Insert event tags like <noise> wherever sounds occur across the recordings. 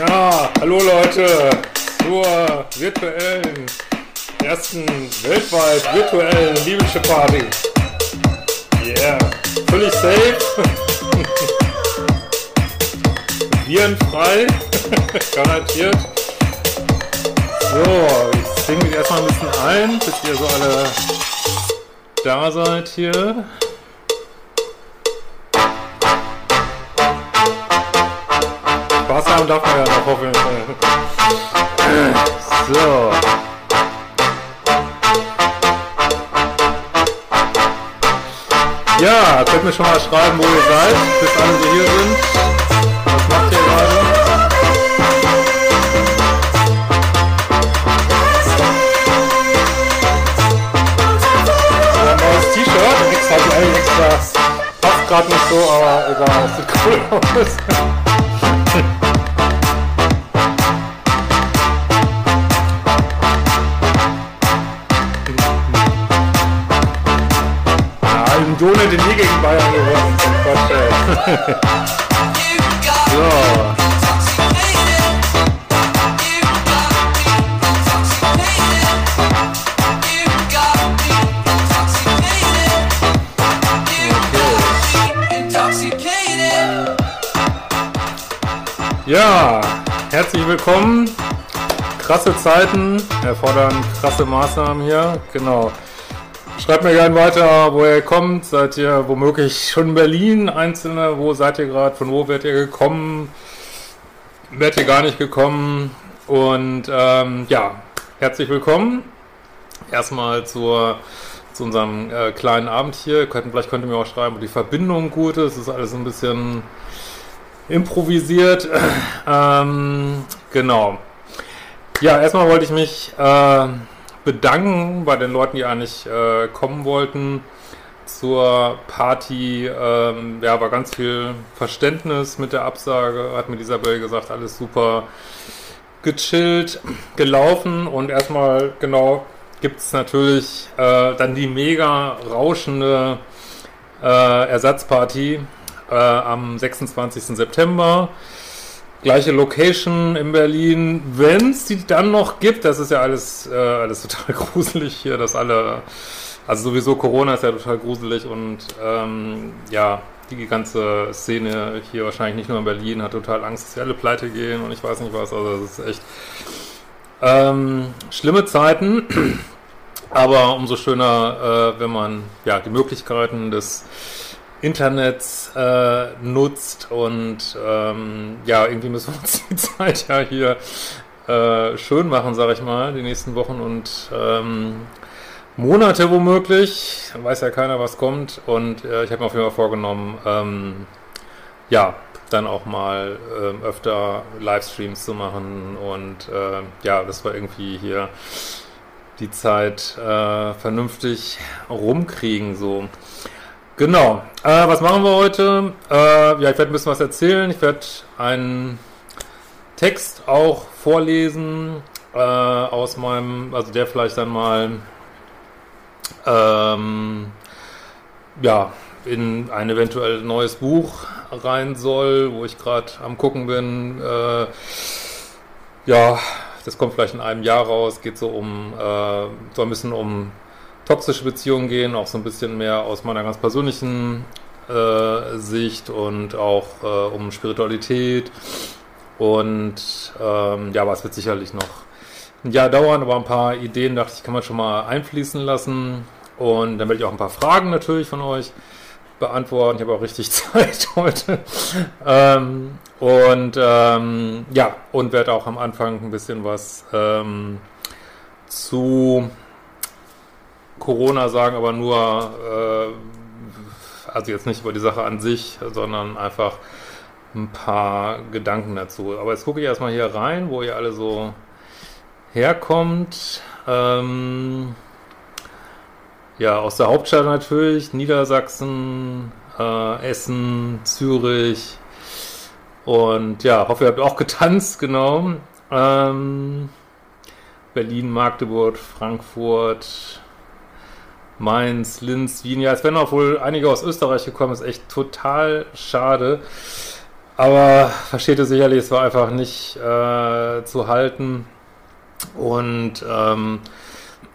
Ja, hallo Leute zur virtuellen, ersten weltweit virtuellen Liebesche Party. Yeah, völlig safe. <laughs> Virenfrei, <laughs> garantiert. So, ich singe mich erstmal ein bisschen ein, bis ihr so alle da seid hier. Spaß haben darf man ja noch Fall. So. Ja, könnt mir schon mal schreiben, wo ihr seid, bis alle so hier sind. Was macht ihr gerade? Ja, neues T-Shirt, extra eigentlich extra. Passt gerade nicht so, aber egal, es sieht cool aus. Done, den nie gegen Bayern gewonnen. Quatsch, ey. so. Ja, herzlich willkommen. Krasse Zeiten erfordern krasse Maßnahmen hier. Genau. Schreibt mir gerne weiter, wo ihr kommt. Seid ihr womöglich schon in Berlin? Einzelne, wo seid ihr gerade? Von wo werdet ihr gekommen? Werdet ihr gar nicht gekommen? Und ähm, ja, herzlich willkommen. Erstmal zur, zu unserem äh, kleinen Abend hier. Vielleicht könnt ihr mir auch schreiben, wo die Verbindung gut ist. Es ist alles ein bisschen improvisiert. <clears throat> ähm, genau. Ja, erstmal wollte ich mich äh, bedanken bei den Leuten, die eigentlich äh, kommen wollten zur Party. Ähm, ja, war ganz viel Verständnis mit der Absage, hat mir Isabel gesagt, alles super gechillt, gelaufen und erstmal genau gibt es natürlich äh, dann die mega rauschende äh, Ersatzparty äh, am 26. September. Gleiche Location in Berlin. Wenn es die dann noch gibt, das ist ja alles, äh, alles <laughs> total gruselig hier, dass alle, also sowieso Corona ist ja total gruselig und ähm, ja, die ganze Szene hier wahrscheinlich nicht nur in Berlin hat total Angst, dass sie alle pleite gehen und ich weiß nicht was, also das ist echt ähm, schlimme Zeiten, <clears throat> aber umso schöner, äh, wenn man ja die Möglichkeiten des Internets äh, nutzt und ähm, ja, irgendwie müssen wir uns die <laughs> Zeit ja hier äh, schön machen, sag ich mal, die nächsten Wochen und ähm, Monate womöglich. Weiß ja keiner, was kommt und äh, ich habe mir auf jeden Fall vorgenommen, ähm, ja, dann auch mal ähm, öfter Livestreams zu machen und äh, ja, das war irgendwie hier die Zeit äh, vernünftig rumkriegen so. Genau. Äh, was machen wir heute? Äh, ja, ich werde ein bisschen was erzählen. Ich werde einen Text auch vorlesen äh, aus meinem, also der vielleicht dann mal ähm, ja in ein eventuell neues Buch rein soll, wo ich gerade am gucken bin. Äh, ja, das kommt vielleicht in einem Jahr raus. Geht so um, äh, so ein bisschen um toxische Beziehungen gehen, auch so ein bisschen mehr aus meiner ganz persönlichen äh, Sicht und auch äh, um Spiritualität. Und ähm, ja, aber es wird sicherlich noch ein Jahr dauern, aber ein paar Ideen dachte ich, kann man schon mal einfließen lassen. Und dann werde ich auch ein paar Fragen natürlich von euch beantworten. Ich habe auch richtig <laughs> Zeit heute. ähm, und ähm, ja, und werde auch am Anfang ein bisschen was ähm, zu Corona sagen, aber nur, äh, also jetzt nicht über die Sache an sich, sondern einfach ein paar Gedanken dazu. Aber jetzt gucke ich erstmal hier rein, wo ihr alle so herkommt. Ähm, ja, aus der Hauptstadt natürlich, Niedersachsen, äh, Essen, Zürich. Und ja, hoffe, ihr habt auch getanzt, genau. Ähm, Berlin, Magdeburg, Frankfurt, Mainz, Linz, Wien. Ja, es werden auch wohl einige aus Österreich gekommen. Ist echt total schade. Aber versteht ihr sicherlich, es war einfach nicht äh, zu halten. Und ähm,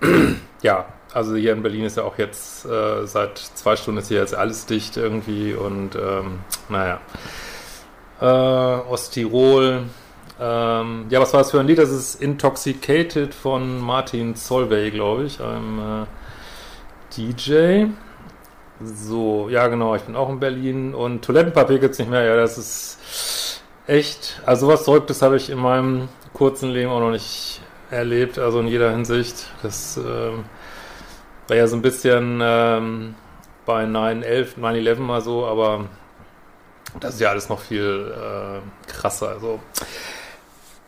<clears throat> ja, also hier in Berlin ist ja auch jetzt äh, seit zwei Stunden ist hier jetzt alles dicht irgendwie und ähm, naja. Äh, Osttirol. Ähm, ja, was war das für ein Lied? Das ist Intoxicated von Martin Solveig, glaube ich, einem äh, DJ. So, ja genau, ich bin auch in Berlin und Toilettenpapier gibt es nicht mehr. Ja, das ist echt, also sowas Verrücktes habe ich in meinem kurzen Leben auch noch nicht erlebt, also in jeder Hinsicht. Das ähm, war ja so ein bisschen ähm, bei 9-11, 9-11 mal so, aber das ist ja alles noch viel äh, krasser. Also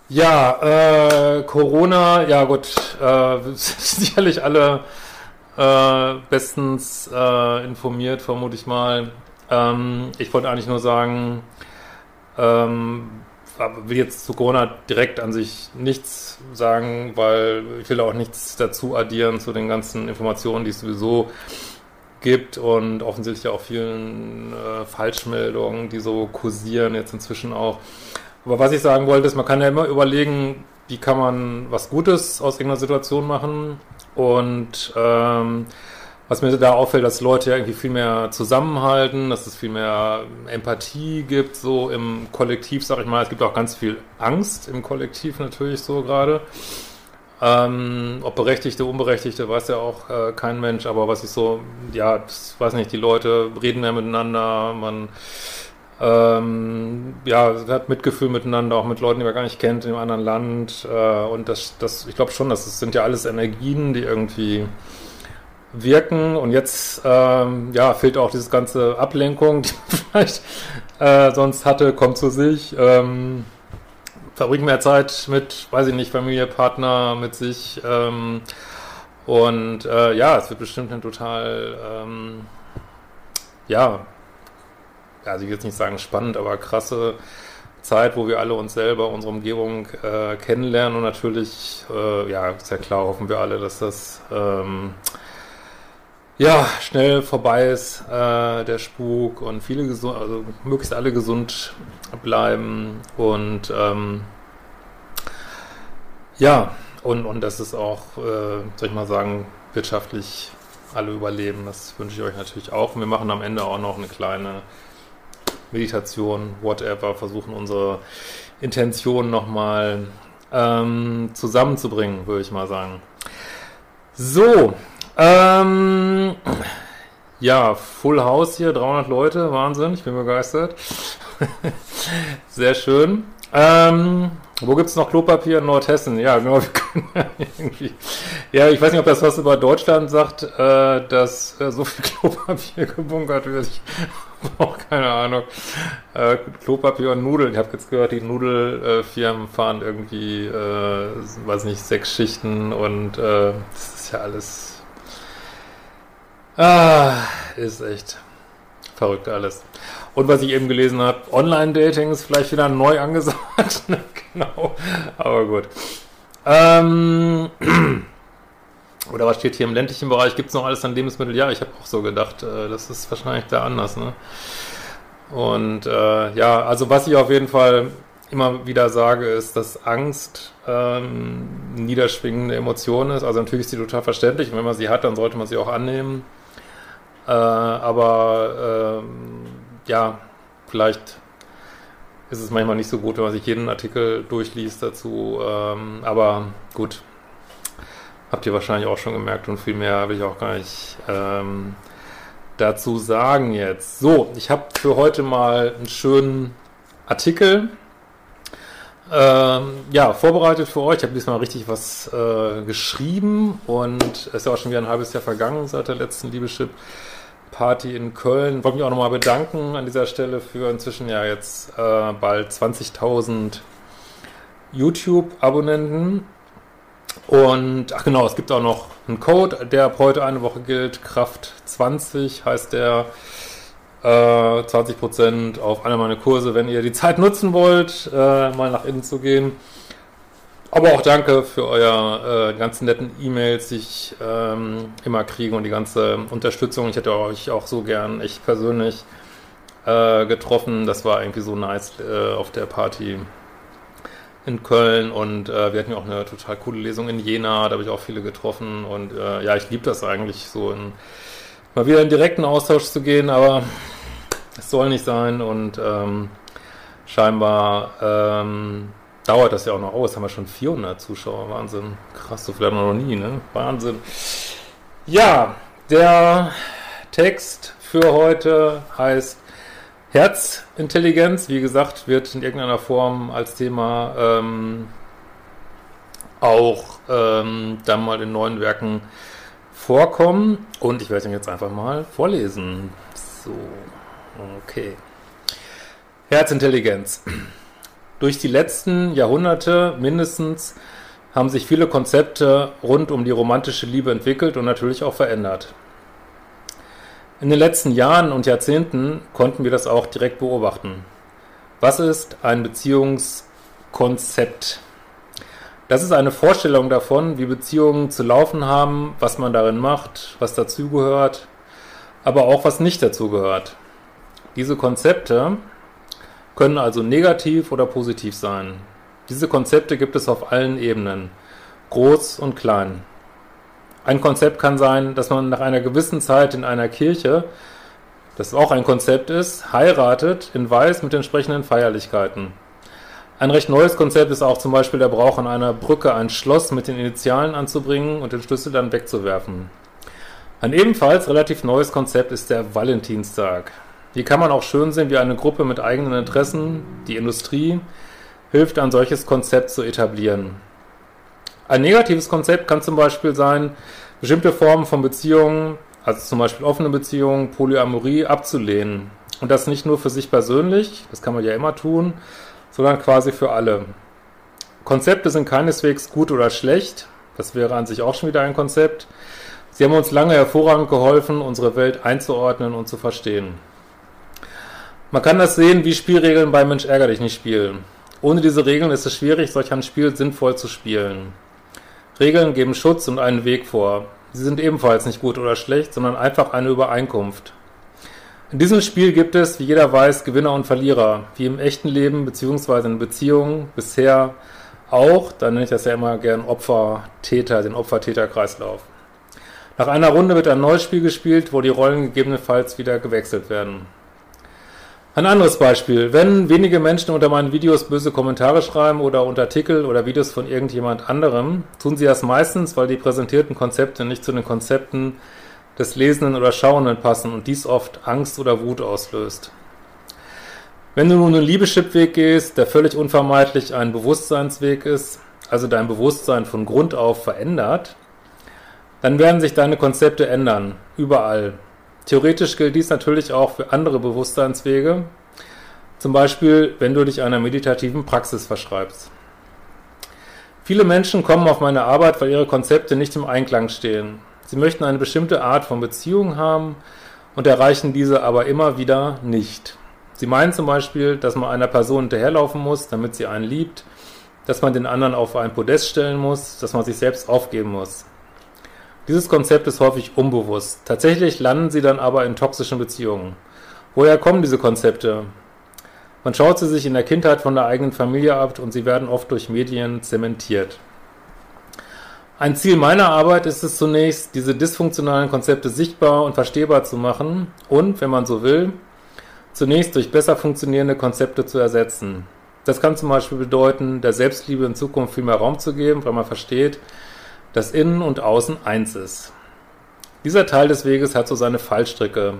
ja, äh, Corona, ja gut, äh, <laughs> sicherlich alle äh, bestens äh, informiert, vermute ich mal. Ähm, ich wollte eigentlich nur sagen, ähm, will jetzt zu Corona direkt an sich nichts sagen, weil ich will auch nichts dazu addieren zu den ganzen Informationen, die es sowieso gibt und offensichtlich auch vielen äh, Falschmeldungen, die so kursieren jetzt inzwischen auch. Aber was ich sagen wollte, ist, man kann ja immer überlegen, wie kann man was Gutes aus irgendeiner Situation machen und ähm, was mir da auffällt, dass Leute ja irgendwie viel mehr zusammenhalten, dass es viel mehr Empathie gibt, so im Kollektiv, sag ich mal. Es gibt auch ganz viel Angst im Kollektiv natürlich so gerade. Ähm, ob Berechtigte, Unberechtigte, weiß ja auch äh, kein Mensch, aber was ich so, ja, das, weiß nicht, die Leute reden mehr miteinander, man ähm, ja, hat Mitgefühl miteinander, auch mit Leuten, die man gar nicht kennt, in einem anderen Land. Äh, und das, das, ich glaube schon, das sind ja alles Energien, die irgendwie wirken. Und jetzt, ähm, ja, fehlt auch diese ganze Ablenkung, <laughs> die man vielleicht äh, sonst hatte, kommt zu sich. Ähm, verbringt mehr Zeit mit, weiß ich nicht, Familie, Partner, mit sich. Ähm, und äh, ja, es wird bestimmt ein total, ähm, ja, also ich will jetzt nicht sagen spannend, aber krasse Zeit, wo wir alle uns selber, unsere Umgebung äh, kennenlernen und natürlich, äh, ja, ist ja klar, hoffen wir alle, dass das ähm, ja schnell vorbei ist, äh, der Spuk und viele gesund, also möglichst alle gesund bleiben und ähm, ja, und, und das ist auch, äh, soll ich mal sagen, wirtschaftlich alle überleben. Das wünsche ich euch natürlich auch. Und wir machen am Ende auch noch eine kleine Meditation, whatever, versuchen unsere Intention nochmal ähm, zusammenzubringen, würde ich mal sagen. So, ähm, ja, Full House hier, 300 Leute, Wahnsinn, ich bin begeistert. <laughs> Sehr schön. Ähm, wo gibt es noch Klopapier in Nordhessen? Ja, genau, <laughs> wir können ja irgendwie. Ja, ich weiß nicht, ob das was über Deutschland sagt, äh, dass äh, so viel <laughs> Klopapier gebunkert wird. Ich <laughs> auch keine Ahnung. Äh, Klopapier und Nudeln. Ich habe jetzt gehört, die Nudelfirmen fahren irgendwie, äh, weiß nicht, sechs Schichten und äh, das ist ja alles. Ah, ist echt verrückt alles. Und was ich eben gelesen habe, Online-Dating ist vielleicht wieder neu angesagt. <laughs> genau. Aber gut. Ähm. <clears throat> Oder was steht hier im ländlichen Bereich? Gibt es noch alles an Lebensmitteln? Ja, ich habe auch so gedacht, äh, das ist wahrscheinlich da anders. Ne? Und äh, ja, also was ich auf jeden Fall immer wieder sage, ist, dass Angst ähm, niederschwingende Emotion ist. Also natürlich ist sie total verständlich. Und wenn man sie hat, dann sollte man sie auch annehmen. Äh, aber ähm, ja, vielleicht ist es manchmal nicht so gut, wenn man sich jeden Artikel durchliest dazu. Ähm, aber gut, Habt ihr wahrscheinlich auch schon gemerkt und viel mehr will ich auch gar nicht ähm, dazu sagen jetzt. So, ich habe für heute mal einen schönen Artikel Ähm, ja, vorbereitet für euch. Ich habe diesmal richtig was äh, geschrieben und es ist ja auch schon wieder ein halbes Jahr vergangen seit der letzten Liebeschip Party in Köln. Wollte mich auch nochmal bedanken an dieser Stelle für inzwischen ja jetzt äh, bald 20.000 YouTube-Abonnenten. Und ach genau, es gibt auch noch einen Code, der ab heute eine Woche gilt. Kraft 20 heißt der. Äh, 20% auf alle meine Kurse, wenn ihr die Zeit nutzen wollt, äh, mal nach innen zu gehen. Aber auch danke für euer äh, ganzen netten E-Mails, die ich ähm, immer kriege und die ganze Unterstützung. Ich hätte euch auch so gern echt persönlich äh, getroffen. Das war irgendwie so nice äh, auf der Party in Köln und äh, wir hatten ja auch eine total coole Lesung in Jena, da habe ich auch viele getroffen und äh, ja, ich liebe das eigentlich so in, mal wieder in direkten Austausch zu gehen, aber es soll nicht sein und ähm, scheinbar ähm, dauert das ja auch noch aus. Haben wir schon 400 Zuschauer, Wahnsinn. Krass, so viel haben wir noch nie, ne? Wahnsinn. Ja, der Text für heute heißt Herzintelligenz, wie gesagt, wird in irgendeiner Form als Thema ähm, auch ähm, dann mal in neuen Werken vorkommen. Und ich werde ihn jetzt einfach mal vorlesen. So, okay. Herzintelligenz. Durch die letzten Jahrhunderte mindestens haben sich viele Konzepte rund um die romantische Liebe entwickelt und natürlich auch verändert. In den letzten Jahren und Jahrzehnten konnten wir das auch direkt beobachten. Was ist ein Beziehungskonzept? Das ist eine Vorstellung davon, wie Beziehungen zu laufen haben, was man darin macht, was dazugehört, aber auch was nicht dazugehört. Diese Konzepte können also negativ oder positiv sein. Diese Konzepte gibt es auf allen Ebenen, groß und klein. Ein Konzept kann sein, dass man nach einer gewissen Zeit in einer Kirche, das auch ein Konzept ist, heiratet in Weiß mit entsprechenden Feierlichkeiten. Ein recht neues Konzept ist auch zum Beispiel der Brauch an einer Brücke ein Schloss mit den Initialen anzubringen und den Schlüssel dann wegzuwerfen. Ein ebenfalls relativ neues Konzept ist der Valentinstag. Hier kann man auch schön sehen, wie eine Gruppe mit eigenen Interessen, die Industrie, hilft, ein solches Konzept zu etablieren. Ein negatives Konzept kann zum Beispiel sein, bestimmte Formen von Beziehungen, also zum Beispiel offene Beziehungen, Polyamorie, abzulehnen. Und das nicht nur für sich persönlich, das kann man ja immer tun, sondern quasi für alle. Konzepte sind keineswegs gut oder schlecht, das wäre an sich auch schon wieder ein Konzept. Sie haben uns lange hervorragend geholfen, unsere Welt einzuordnen und zu verstehen. Man kann das sehen wie Spielregeln bei Mensch ärger dich nicht spielen. Ohne diese Regeln ist es schwierig, solch ein Spiel sinnvoll zu spielen. Regeln geben Schutz und einen Weg vor. Sie sind ebenfalls nicht gut oder schlecht, sondern einfach eine Übereinkunft. In diesem Spiel gibt es, wie jeder weiß, Gewinner und Verlierer, wie im echten Leben bzw. in Beziehungen bisher auch, da nenne ich das ja immer gern Opfer-Täter, den Opfer-Täter-Kreislauf. Nach einer Runde wird ein neues Spiel gespielt, wo die Rollen gegebenenfalls wieder gewechselt werden. Ein anderes Beispiel. Wenn wenige Menschen unter meinen Videos böse Kommentare schreiben oder unter Artikel oder Videos von irgendjemand anderem, tun sie das meistens, weil die präsentierten Konzepte nicht zu den Konzepten des Lesenden oder Schauenden passen und dies oft Angst oder Wut auslöst. Wenn du nun einen Liebeschipweg gehst, der völlig unvermeidlich ein Bewusstseinsweg ist, also dein Bewusstsein von Grund auf verändert, dann werden sich deine Konzepte ändern, überall, Theoretisch gilt dies natürlich auch für andere Bewusstseinswege, zum Beispiel wenn du dich einer meditativen Praxis verschreibst. Viele Menschen kommen auf meine Arbeit, weil ihre Konzepte nicht im Einklang stehen. Sie möchten eine bestimmte Art von Beziehung haben und erreichen diese aber immer wieder nicht. Sie meinen zum Beispiel, dass man einer Person hinterherlaufen muss, damit sie einen liebt, dass man den anderen auf ein Podest stellen muss, dass man sich selbst aufgeben muss. Dieses Konzept ist häufig unbewusst. Tatsächlich landen sie dann aber in toxischen Beziehungen. Woher kommen diese Konzepte? Man schaut sie sich in der Kindheit von der eigenen Familie ab und sie werden oft durch Medien zementiert. Ein Ziel meiner Arbeit ist es zunächst, diese dysfunktionalen Konzepte sichtbar und verstehbar zu machen und, wenn man so will, zunächst durch besser funktionierende Konzepte zu ersetzen. Das kann zum Beispiel bedeuten, der Selbstliebe in Zukunft viel mehr Raum zu geben, weil man versteht, dass Innen und Außen eins ist. Dieser Teil des Weges hat so seine Fallstricke.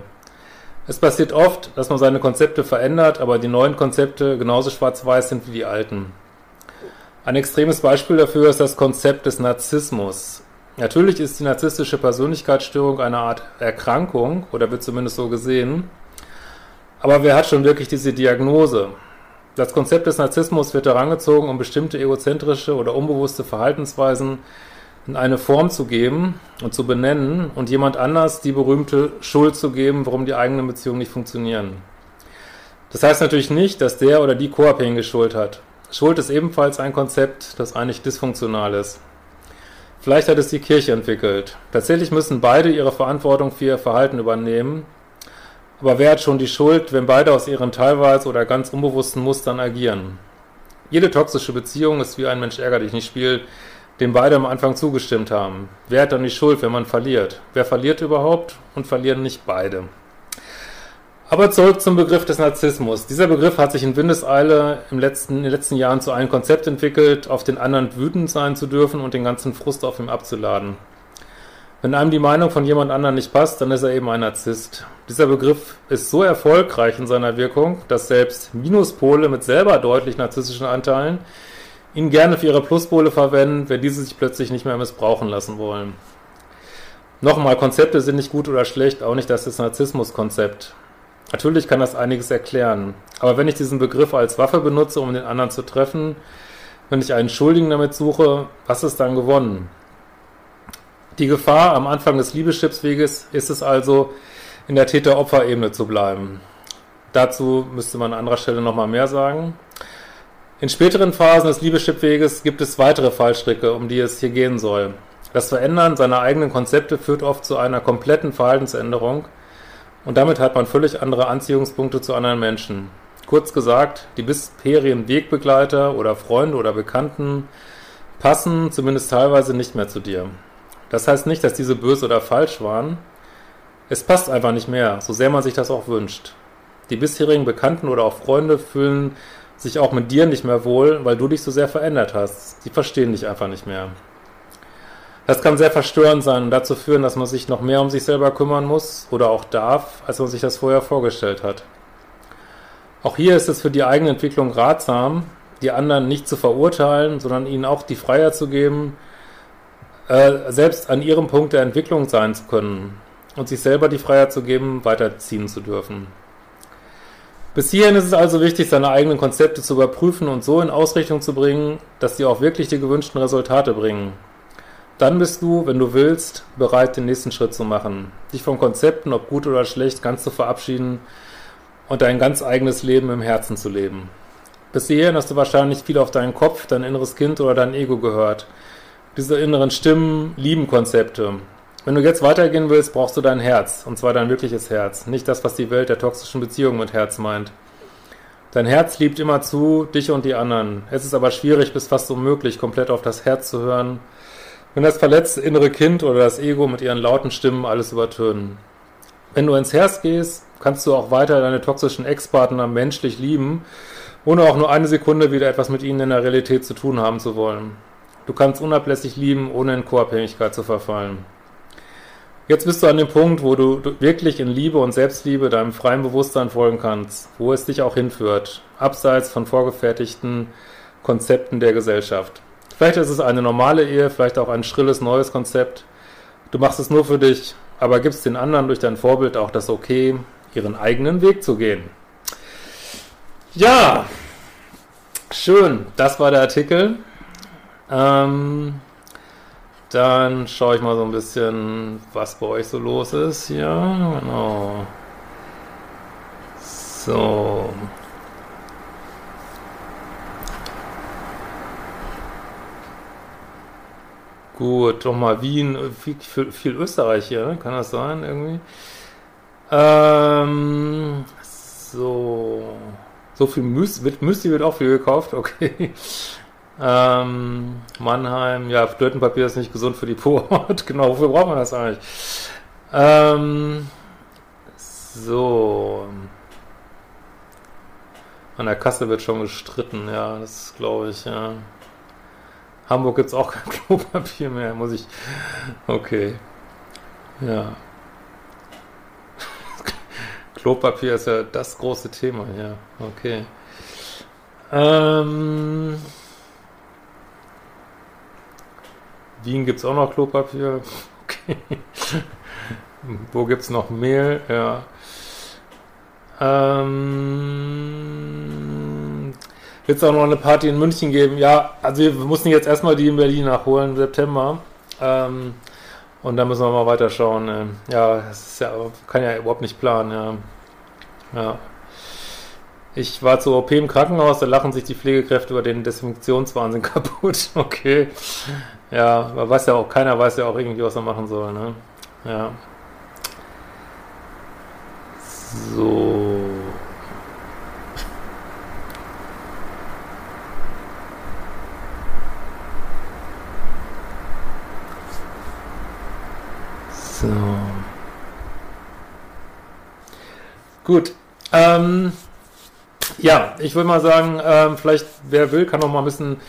Es passiert oft, dass man seine Konzepte verändert, aber die neuen Konzepte genauso schwarz-weiß sind wie die alten. Ein extremes Beispiel dafür ist das Konzept des Narzissmus. Natürlich ist die narzisstische Persönlichkeitsstörung eine Art Erkrankung oder wird zumindest so gesehen. Aber wer hat schon wirklich diese Diagnose? Das Konzept des Narzissmus wird herangezogen, um bestimmte egozentrische oder unbewusste Verhaltensweisen in eine Form zu geben und zu benennen und jemand anders die berühmte Schuld zu geben, warum die eigenen Beziehungen nicht funktionieren. Das heißt natürlich nicht, dass der oder die co-abhängige Schuld hat. Schuld ist ebenfalls ein Konzept, das eigentlich dysfunktional ist. Vielleicht hat es die Kirche entwickelt. Tatsächlich müssen beide ihre Verantwortung für ihr Verhalten übernehmen. Aber wer hat schon die Schuld, wenn beide aus ihren teilweise oder ganz unbewussten Mustern agieren? Jede toxische Beziehung ist wie ein Mensch ärger dich nicht Spiel, dem beide am Anfang zugestimmt haben. Wer hat dann die Schuld, wenn man verliert? Wer verliert überhaupt und verlieren nicht beide? Aber zurück zum Begriff des Narzissmus. Dieser Begriff hat sich in Windeseile im letzten, in den letzten Jahren zu einem Konzept entwickelt, auf den anderen wütend sein zu dürfen und den ganzen Frust auf ihm abzuladen. Wenn einem die Meinung von jemand anderem nicht passt, dann ist er eben ein Narzisst. Dieser Begriff ist so erfolgreich in seiner Wirkung, dass selbst Minuspole mit selber deutlich narzisstischen Anteilen ihn gerne für ihre Pluspole verwenden, wenn diese sich plötzlich nicht mehr missbrauchen lassen wollen. Nochmal, Konzepte sind nicht gut oder schlecht, auch nicht das Narzissmus-Konzept. Natürlich kann das einiges erklären. Aber wenn ich diesen Begriff als Waffe benutze, um den anderen zu treffen, wenn ich einen Schuldigen damit suche, was ist dann gewonnen? Die Gefahr am Anfang des Liebeschiffsweges ist es also, in der Täter-Opfer-Ebene zu bleiben. Dazu müsste man an anderer Stelle nochmal mehr sagen. In späteren Phasen des Liebeschiffweges gibt es weitere Fallstricke, um die es hier gehen soll. Das Verändern seiner eigenen Konzepte führt oft zu einer kompletten Verhaltensänderung – und damit hat man völlig andere Anziehungspunkte zu anderen Menschen. Kurz gesagt, die bisherigen Wegbegleiter oder Freunde oder Bekannten passen zumindest teilweise nicht mehr zu dir. Das heißt nicht, dass diese böse oder falsch waren. Es passt einfach nicht mehr, so sehr man sich das auch wünscht. Die bisherigen Bekannten oder auch Freunde fühlen sich auch mit dir nicht mehr wohl, weil du dich so sehr verändert hast. Sie verstehen dich einfach nicht mehr. Das kann sehr verstörend sein und dazu führen, dass man sich noch mehr um sich selber kümmern muss oder auch darf, als man sich das vorher vorgestellt hat. Auch hier ist es für die eigene Entwicklung ratsam, die anderen nicht zu verurteilen, sondern ihnen auch die Freiheit zu geben, äh, selbst an ihrem Punkt der Entwicklung sein zu können und sich selber die Freiheit zu geben, weiterziehen zu dürfen. Bis hierhin ist es also wichtig, seine eigenen Konzepte zu überprüfen und so in Ausrichtung zu bringen, dass sie auch wirklich die gewünschten Resultate bringen. Dann bist du, wenn du willst, bereit, den nächsten Schritt zu machen. Dich von Konzepten, ob gut oder schlecht, ganz zu verabschieden und dein ganz eigenes Leben im Herzen zu leben. Bis hierhin hast du wahrscheinlich viel auf deinen Kopf, dein inneres Kind oder dein Ego gehört. Diese inneren Stimmen lieben Konzepte. Wenn du jetzt weitergehen willst, brauchst du dein Herz, und zwar dein wirkliches Herz, nicht das, was die Welt der toxischen Beziehung mit Herz meint. Dein Herz liebt immer zu, dich und die anderen. Es ist aber schwierig bis fast unmöglich, komplett auf das Herz zu hören wenn das verletzte innere Kind oder das Ego mit ihren lauten Stimmen alles übertönen. Wenn du ins Herz gehst, kannst du auch weiter deine toxischen Ex-Partner menschlich lieben, ohne auch nur eine Sekunde wieder etwas mit ihnen in der Realität zu tun haben zu wollen. Du kannst unablässig lieben, ohne in Co-Abhängigkeit zu verfallen. Jetzt bist du an dem Punkt, wo du wirklich in Liebe und Selbstliebe deinem freien Bewusstsein folgen kannst, wo es dich auch hinführt, abseits von vorgefertigten Konzepten der Gesellschaft. Vielleicht ist es eine normale Ehe, vielleicht auch ein schrilles neues Konzept. Du machst es nur für dich, aber gibst den anderen durch dein Vorbild auch das Okay, ihren eigenen Weg zu gehen. Ja, schön. Das war der Artikel. Ähm, dann schaue ich mal so ein bisschen, was bei euch so los ist hier. Genau. So. Gut, doch mal Wien, viel, viel, viel Österreich hier, ne? kann das sein irgendwie? Ähm, so, so viel Müsli wird, Müsli wird auch viel gekauft, okay. Ähm, Mannheim, ja, Flötenpapier ist nicht gesund für die Poort, <laughs> genau, wofür braucht man das eigentlich? Ähm, so, an der Kasse wird schon gestritten, ja, das glaube ich, ja. Hamburg gibt es auch kein <laughs> Klopapier mehr, muss ich. Okay. Ja. <laughs> Klopapier ist ja das große Thema, ja. Okay. Ähm, Wien gibt es auch noch Klopapier. Okay. Wo gibt es noch Mehl? Ja. Ähm, Wird es auch noch eine Party in München geben? Ja, also wir mussten jetzt erstmal die in Berlin nachholen im September. Ähm, und dann müssen wir mal weiterschauen. Äh. Ja, das ist ja, kann ja überhaupt nicht planen, ja. Ja. Ich war zur OP im Krankenhaus, da lachen sich die Pflegekräfte über den Desinfektionswahnsinn <laughs> kaputt. Okay. Ja, man weiß ja auch, keiner weiß ja auch irgendwie, was er machen soll, ne? Ja. So. So. Gut. Ähm, ja, ich würde mal sagen, ähm, vielleicht wer will, kann noch mal ein bisschen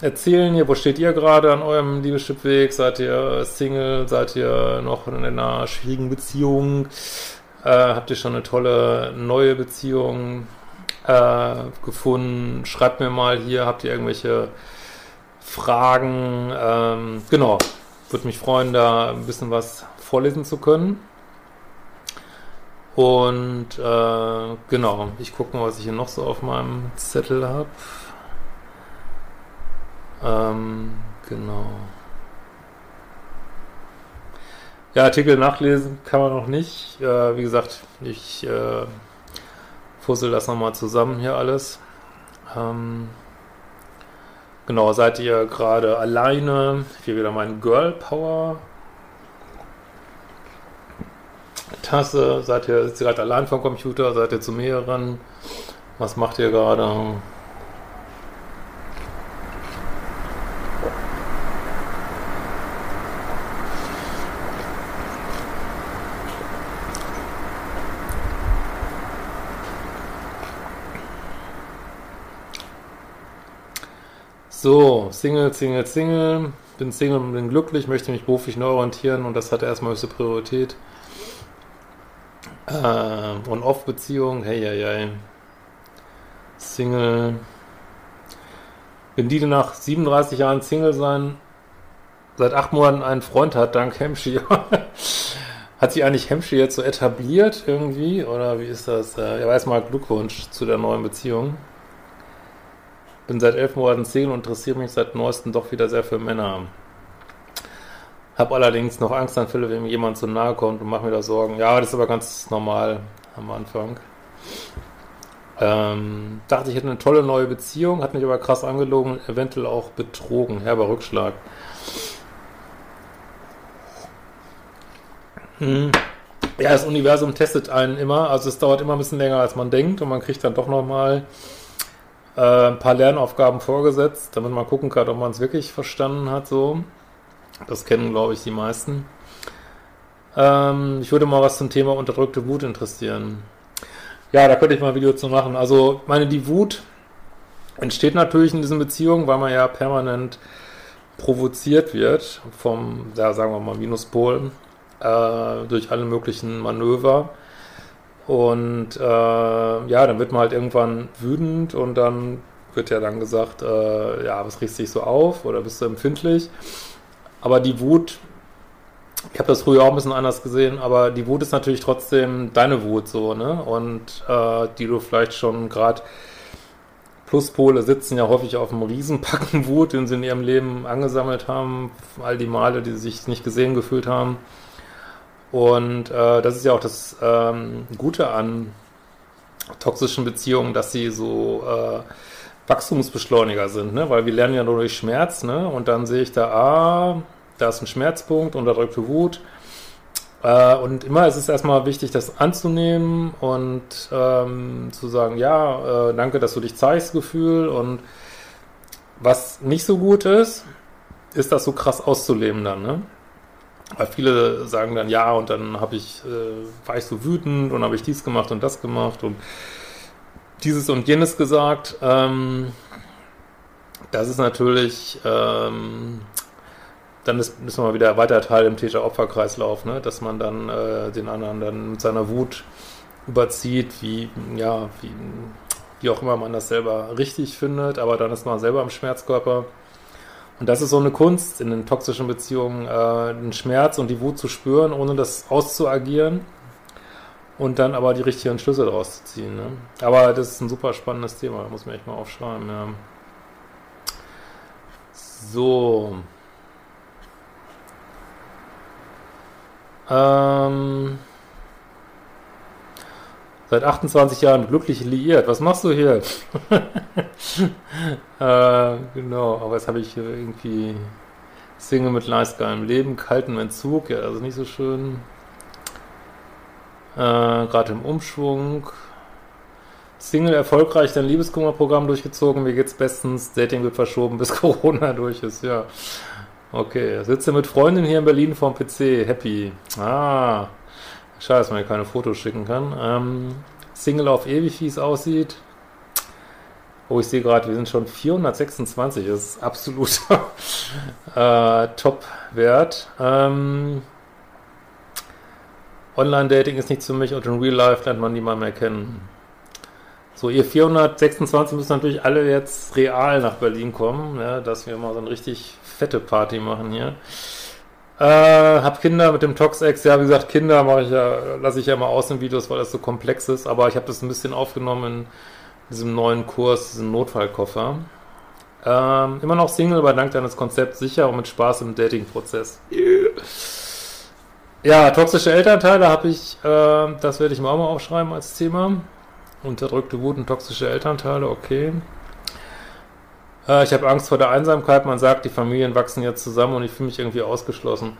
erzählen hier, wo steht ihr gerade an eurem Liebeschiffweg? Seid ihr Single? Seid ihr noch in einer schwierigen Beziehung? Äh, habt ihr schon eine tolle neue Beziehung äh, gefunden? Schreibt mir mal hier, habt ihr irgendwelche Fragen? Ähm, genau, würde mich freuen, da ein bisschen was vorlesen zu können. Und äh, genau, ich gucke mal, was ich hier noch so auf meinem Zettel habe. Ähm, genau. Ja, Artikel nachlesen kann man noch nicht. Äh, wie gesagt, ich äh, fussel das nochmal zusammen hier alles. Ähm, genau, seid ihr gerade alleine? Hier wieder mein Girl Power Tasse? Seid ihr, gerade allein vom Computer? Seid ihr zu mehreren? Was macht ihr gerade? So, Single, Single, Single. Bin Single und bin glücklich, möchte mich beruflich neu orientieren und das hat erstmal höchste Priorität. Äh, On-Off-Beziehung, hey, hey, hey. Single. Wenn die nach 37 Jahren Single sein, seit acht Monaten einen Freund hat, dank Hampshire. <laughs> hat sich eigentlich Hampshire jetzt so etabliert irgendwie? Oder wie ist das? Äh, ja, erstmal Glückwunsch zu der neuen Beziehung. Bin seit elf Monaten Single und interessiere mich seit neuestem doch wieder sehr für Männer. Habe allerdings noch Angstanfälle, wenn mir jemand zu nahe kommt und mache mir da Sorgen. Ja, das ist aber ganz normal am Anfang. Ähm, dachte, ich hätte eine tolle neue Beziehung, hat mich aber krass angelogen, eventuell auch betrogen, herber Rückschlag. Hm. Ja, das Universum testet einen immer, also es dauert immer ein bisschen länger, als man denkt und man kriegt dann doch nochmal äh, ein paar Lernaufgaben vorgesetzt, damit man gucken kann, ob man es wirklich verstanden hat, so. Das kennen, glaube ich, die meisten. Ähm, ich würde mal was zum Thema unterdrückte Wut interessieren. Ja, da könnte ich mal ein Video zu machen. Also, meine, die Wut entsteht natürlich in diesen Beziehungen, weil man ja permanent provoziert wird vom, ja, sagen wir mal, Minuspol äh, durch alle möglichen Manöver. Und äh, ja, dann wird man halt irgendwann wütend und dann wird ja dann gesagt, äh, ja, was riecht sich so auf oder bist du empfindlich? Aber die Wut, ich habe das früher auch ein bisschen anders gesehen, aber die Wut ist natürlich trotzdem deine Wut so, ne? Und äh, die du vielleicht schon gerade Pluspole sitzen ja häufig auf einem Riesenpacken <laughs> Wut, den sie in ihrem Leben angesammelt haben, all die Male, die sie sich nicht gesehen gefühlt haben. Und äh, das ist ja auch das ähm, Gute an toxischen Beziehungen, dass sie so äh, Wachstumsbeschleuniger sind, ne? weil wir lernen ja nur durch Schmerz, ne? und dann sehe ich da, ah, da ist ein Schmerzpunkt, unterdrückte Wut. Äh, und immer ist es erstmal wichtig, das anzunehmen und ähm, zu sagen, ja, äh, danke, dass du dich zeigst, Gefühl. Und was nicht so gut ist, ist das so krass auszuleben dann, ne? Weil viele sagen dann, ja, und dann habe ich, äh, war ich so wütend und habe ich dies gemacht und das gemacht und dieses und jenes gesagt. Ähm, das ist natürlich, ähm, dann ist, ist man wieder weiter Teil im Täter-Opfer-Kreislauf, ne? dass man dann äh, den anderen dann mit seiner Wut überzieht, wie, ja, wie, wie auch immer man das selber richtig findet, aber dann ist man selber im Schmerzkörper. Und das ist so eine Kunst in den toxischen Beziehungen, äh, den Schmerz und die Wut zu spüren, ohne das auszuagieren und dann aber die richtigen Schlüsse daraus zu ziehen. Ne? Aber das ist ein super spannendes Thema, muss man echt mal aufschreiben. Ja. So. Ähm, seit 28 Jahren glücklich liiert. Was machst du hier? <laughs> äh, genau, aber jetzt habe ich irgendwie Single mit leistgeilem Leben, kaltem Entzug, ja, also nicht so schön. Äh, Gerade im Umschwung. Single erfolgreich dein Liebeskummerprogramm durchgezogen, mir geht's bestens, Dating wird verschoben, bis <laughs> Corona durch ist, ja. Okay, sitze mit Freundin hier in Berlin vorm PC, happy. Ah, schade, dass man hier keine Fotos schicken kann. Ähm, Single auf ewig, wie es aussieht. Oh, ich sehe gerade, wir sind schon 426, das ist absolut <laughs> äh, Top-Wert. Ähm, Online-Dating ist nichts für mich und in Real Life lernt man niemanden mehr kennen. So, ihr 426 müssen natürlich alle jetzt real nach Berlin kommen, ja, dass wir mal so eine richtig fette Party machen hier. Äh, hab Kinder mit dem Tox-Ex. Ja, wie gesagt, Kinder mache ich ja, lasse ich ja mal aus in Videos, weil das so komplex ist. Aber ich habe das ein bisschen aufgenommen in diesem neuen Kurs, diesem Notfallkoffer. Ähm, immer noch Single, aber dank deines Konzepts sicher und mit Spaß im Dating-Prozess. Yeah. Ja, toxische Elternteile habe ich, äh, das werde ich mal auch mal aufschreiben als Thema. Unterdrückte Wut und toxische Elternteile, okay. Äh, ich habe Angst vor der Einsamkeit. Man sagt, die Familien wachsen jetzt zusammen und ich fühle mich irgendwie ausgeschlossen.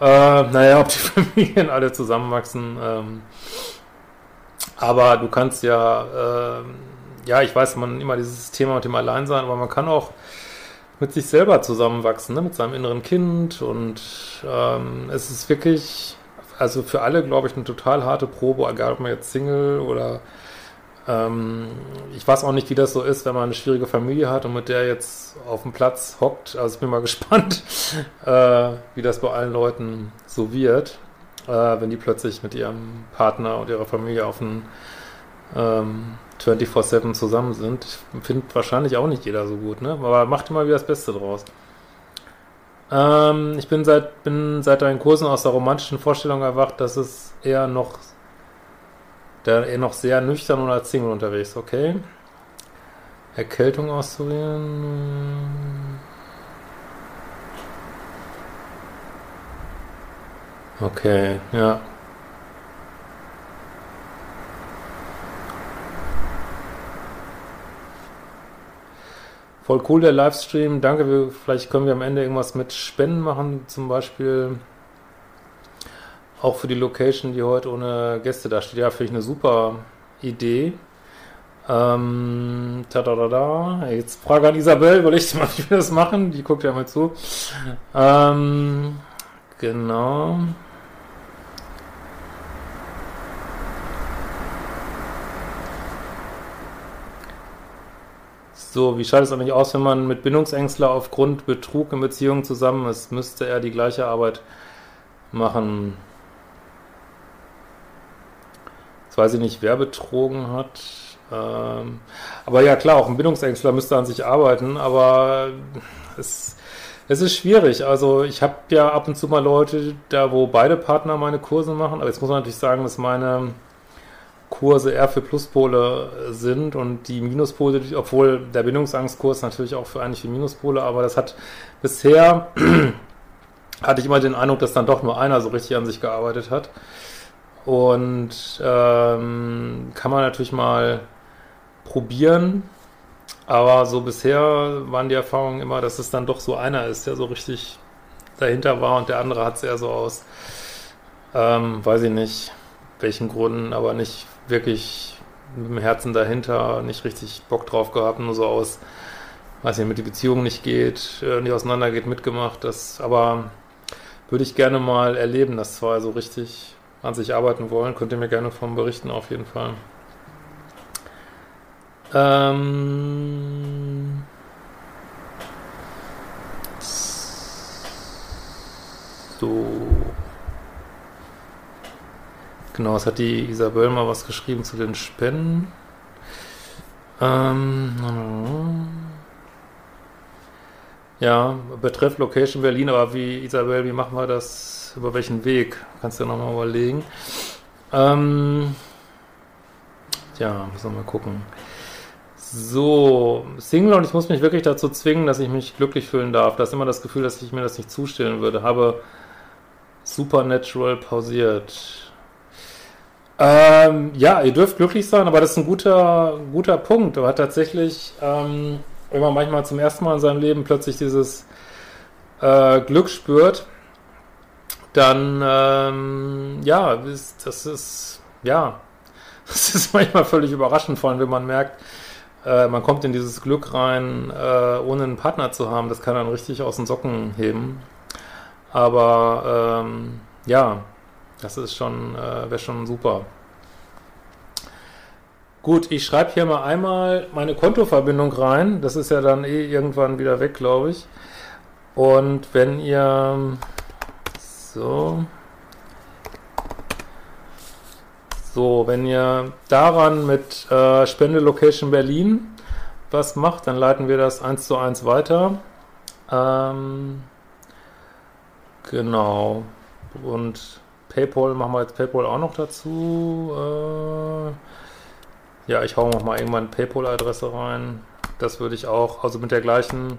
Äh, naja, ob die <laughs> Familien alle zusammenwachsen. Ähm, aber du kannst ja, äh, ja, ich weiß, man immer dieses Thema mit dem Alleinsein, aber man kann auch mit sich selber zusammenwachsen, ne? mit seinem inneren Kind. Und ähm, es ist wirklich, also für alle, glaube ich, eine total harte Probe, egal ob man jetzt Single oder ähm, ich weiß auch nicht, wie das so ist, wenn man eine schwierige Familie hat und mit der jetzt auf dem Platz hockt. Also ich bin mal <laughs> gespannt, äh, wie das bei allen Leuten so wird, äh, wenn die plötzlich mit ihrem Partner und ihrer Familie auf dem ähm, 24-7 zusammen sind. Findet wahrscheinlich auch nicht jeder so gut, ne? Aber macht immer wieder das Beste draus. Ähm, ich bin seit, bin seit deinen Kursen aus der romantischen Vorstellung erwacht, dass es eher noch, der eher noch sehr nüchtern als Single unterwegs, okay? Erkältung auszurieren. Okay, ja. Voll cool der Livestream. Danke. Vielleicht können wir am Ende irgendwas mit Spenden machen. Zum Beispiel auch für die Location, die heute ohne Gäste da steht. Ja, finde ich eine super Idee. Ähm, ta -da -da -da. Jetzt Frage an Isabel, überlegt mal, <laughs> wie wir das machen. Die guckt ja mal zu. Ähm, genau. So, wie schaut es eigentlich aus, wenn man mit Bindungsängstler aufgrund Betrug in Beziehungen zusammen ist? Müsste er die gleiche Arbeit machen? Jetzt weiß ich nicht, wer betrogen hat. Ähm, aber ja, klar, auch ein Bindungsängstler müsste an sich arbeiten, aber es, es ist schwierig. Also ich habe ja ab und zu mal Leute da, wo beide Partner meine Kurse machen, aber jetzt muss man natürlich sagen, dass meine Kurse eher für Pluspole sind und die Minuspole, obwohl der Bindungsangstkurs natürlich auch für eigentlich für Minuspole, aber das hat bisher <clears throat> hatte ich immer den Eindruck, dass dann doch nur einer so richtig an sich gearbeitet hat. Und ähm, kann man natürlich mal probieren, aber so bisher waren die Erfahrungen immer, dass es dann doch so einer ist, der so richtig dahinter war und der andere hat es eher so aus, ähm, weiß ich nicht, welchen Gründen, aber nicht wirklich mit dem Herzen dahinter, nicht richtig Bock drauf gehabt, nur so aus, weiß nicht, mit die Beziehung nicht geht, äh, nicht auseinandergeht, mitgemacht. Das aber würde ich gerne mal erleben, dass zwei so richtig an sich arbeiten wollen. Könnt ihr mir gerne von berichten, auf jeden Fall. Ähm so. Genau, es hat die Isabel mal was geschrieben zu den Spenden. Ähm, Ja, betreff Location Berlin, aber wie, Isabel, wie machen wir das? Über welchen Weg? Kannst du ja nochmal überlegen. Ähm, ja, müssen wir mal gucken. So, Single und ich muss mich wirklich dazu zwingen, dass ich mich glücklich fühlen darf. Da ist immer das Gefühl, dass ich mir das nicht zustellen würde. Habe Supernatural pausiert. Ähm, ja, ihr dürft glücklich sein, aber das ist ein guter, guter Punkt. Aber tatsächlich, ähm, wenn man manchmal zum ersten Mal in seinem Leben plötzlich dieses äh, Glück spürt, dann, ähm, ja, das ist, ja, <laughs> das ist manchmal völlig überraschend, vor allem wenn man merkt, äh, man kommt in dieses Glück rein, äh, ohne einen Partner zu haben. Das kann dann richtig aus den Socken heben. Aber ähm, ja, das ist schon, äh, wäre schon super. Gut, ich schreibe hier mal einmal meine Kontoverbindung rein. Das ist ja dann eh irgendwann wieder weg, glaube ich. Und wenn ihr so So, wenn ihr daran mit äh, Spende Location Berlin was macht, dann leiten wir das eins zu eins weiter. Ähm, genau. Und PayPal machen wir jetzt PayPal auch noch dazu. Äh, ja, ich hau noch mal irgendwann PayPal-Adresse rein. Das würde ich auch, also mit der gleichen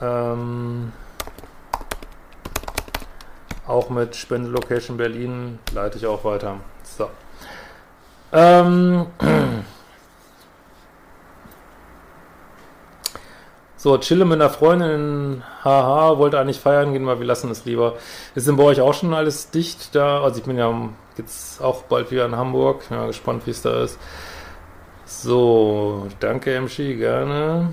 ähm, auch mit Spende Location Berlin leite ich auch weiter. So. Ähm. <clears throat> So, chille mit einer Freundin, haha, wollte eigentlich feiern gehen, aber wir lassen es lieber. Ist denn bei euch auch schon alles dicht da? Also ich bin ja jetzt auch bald wieder in Hamburg. Ja, gespannt, wie es da ist. So, danke Emschi, gerne.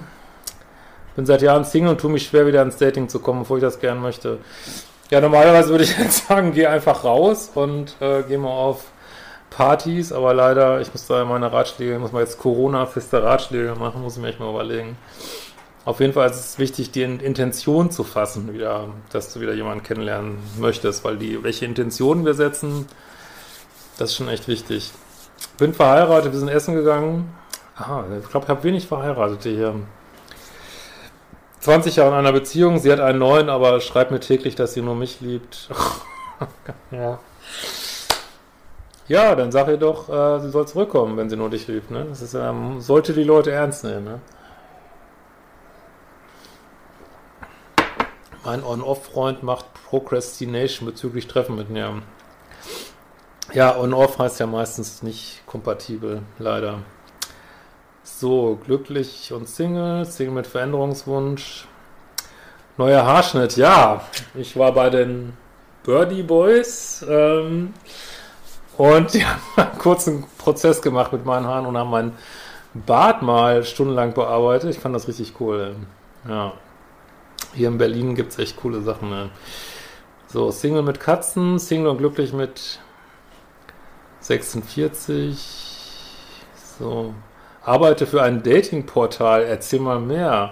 Bin seit Jahren Single und tue mich schwer, wieder ins Dating zu kommen, bevor ich das gerne möchte. Ja, normalerweise würde ich <laughs> jetzt sagen, geh einfach raus und äh, geh mal auf Partys, aber leider, ich muss da meine Ratschläge, muss mal jetzt Corona-feste Ratschläge machen, muss ich mir echt mal überlegen. Auf jeden Fall ist es wichtig, die Intention zu fassen, wieder, dass du wieder jemanden kennenlernen möchtest, weil die, welche Intentionen wir setzen, das ist schon echt wichtig. Bin verheiratet, wir sind essen gegangen. Aha, ich glaube, ich habe wenig Verheiratete hier. 20 Jahre in einer Beziehung, sie hat einen neuen, aber schreibt mir täglich, dass sie nur mich liebt. <laughs> ja. Ja, dann sag ihr doch, äh, sie soll zurückkommen, wenn sie nur dich liebt. Ne? Das ist, ähm, sollte die Leute ernst nehmen. Ne? Mein On-Off-Freund macht Procrastination bezüglich Treffen mit mir. Ja, On-Off heißt ja meistens nicht kompatibel, leider. So, glücklich und Single, Single mit Veränderungswunsch. Neuer Haarschnitt, ja. Ich war bei den Birdie Boys. Ähm, und die <laughs> haben einen kurzen Prozess gemacht mit meinen Haaren und haben meinen Bart mal stundenlang bearbeitet. Ich fand das richtig cool. Ja. Hier in Berlin gibt es echt coole Sachen. Ne? So, Single mit Katzen, Single und glücklich mit 46. So. Arbeite für ein Datingportal. Erzähl mal mehr.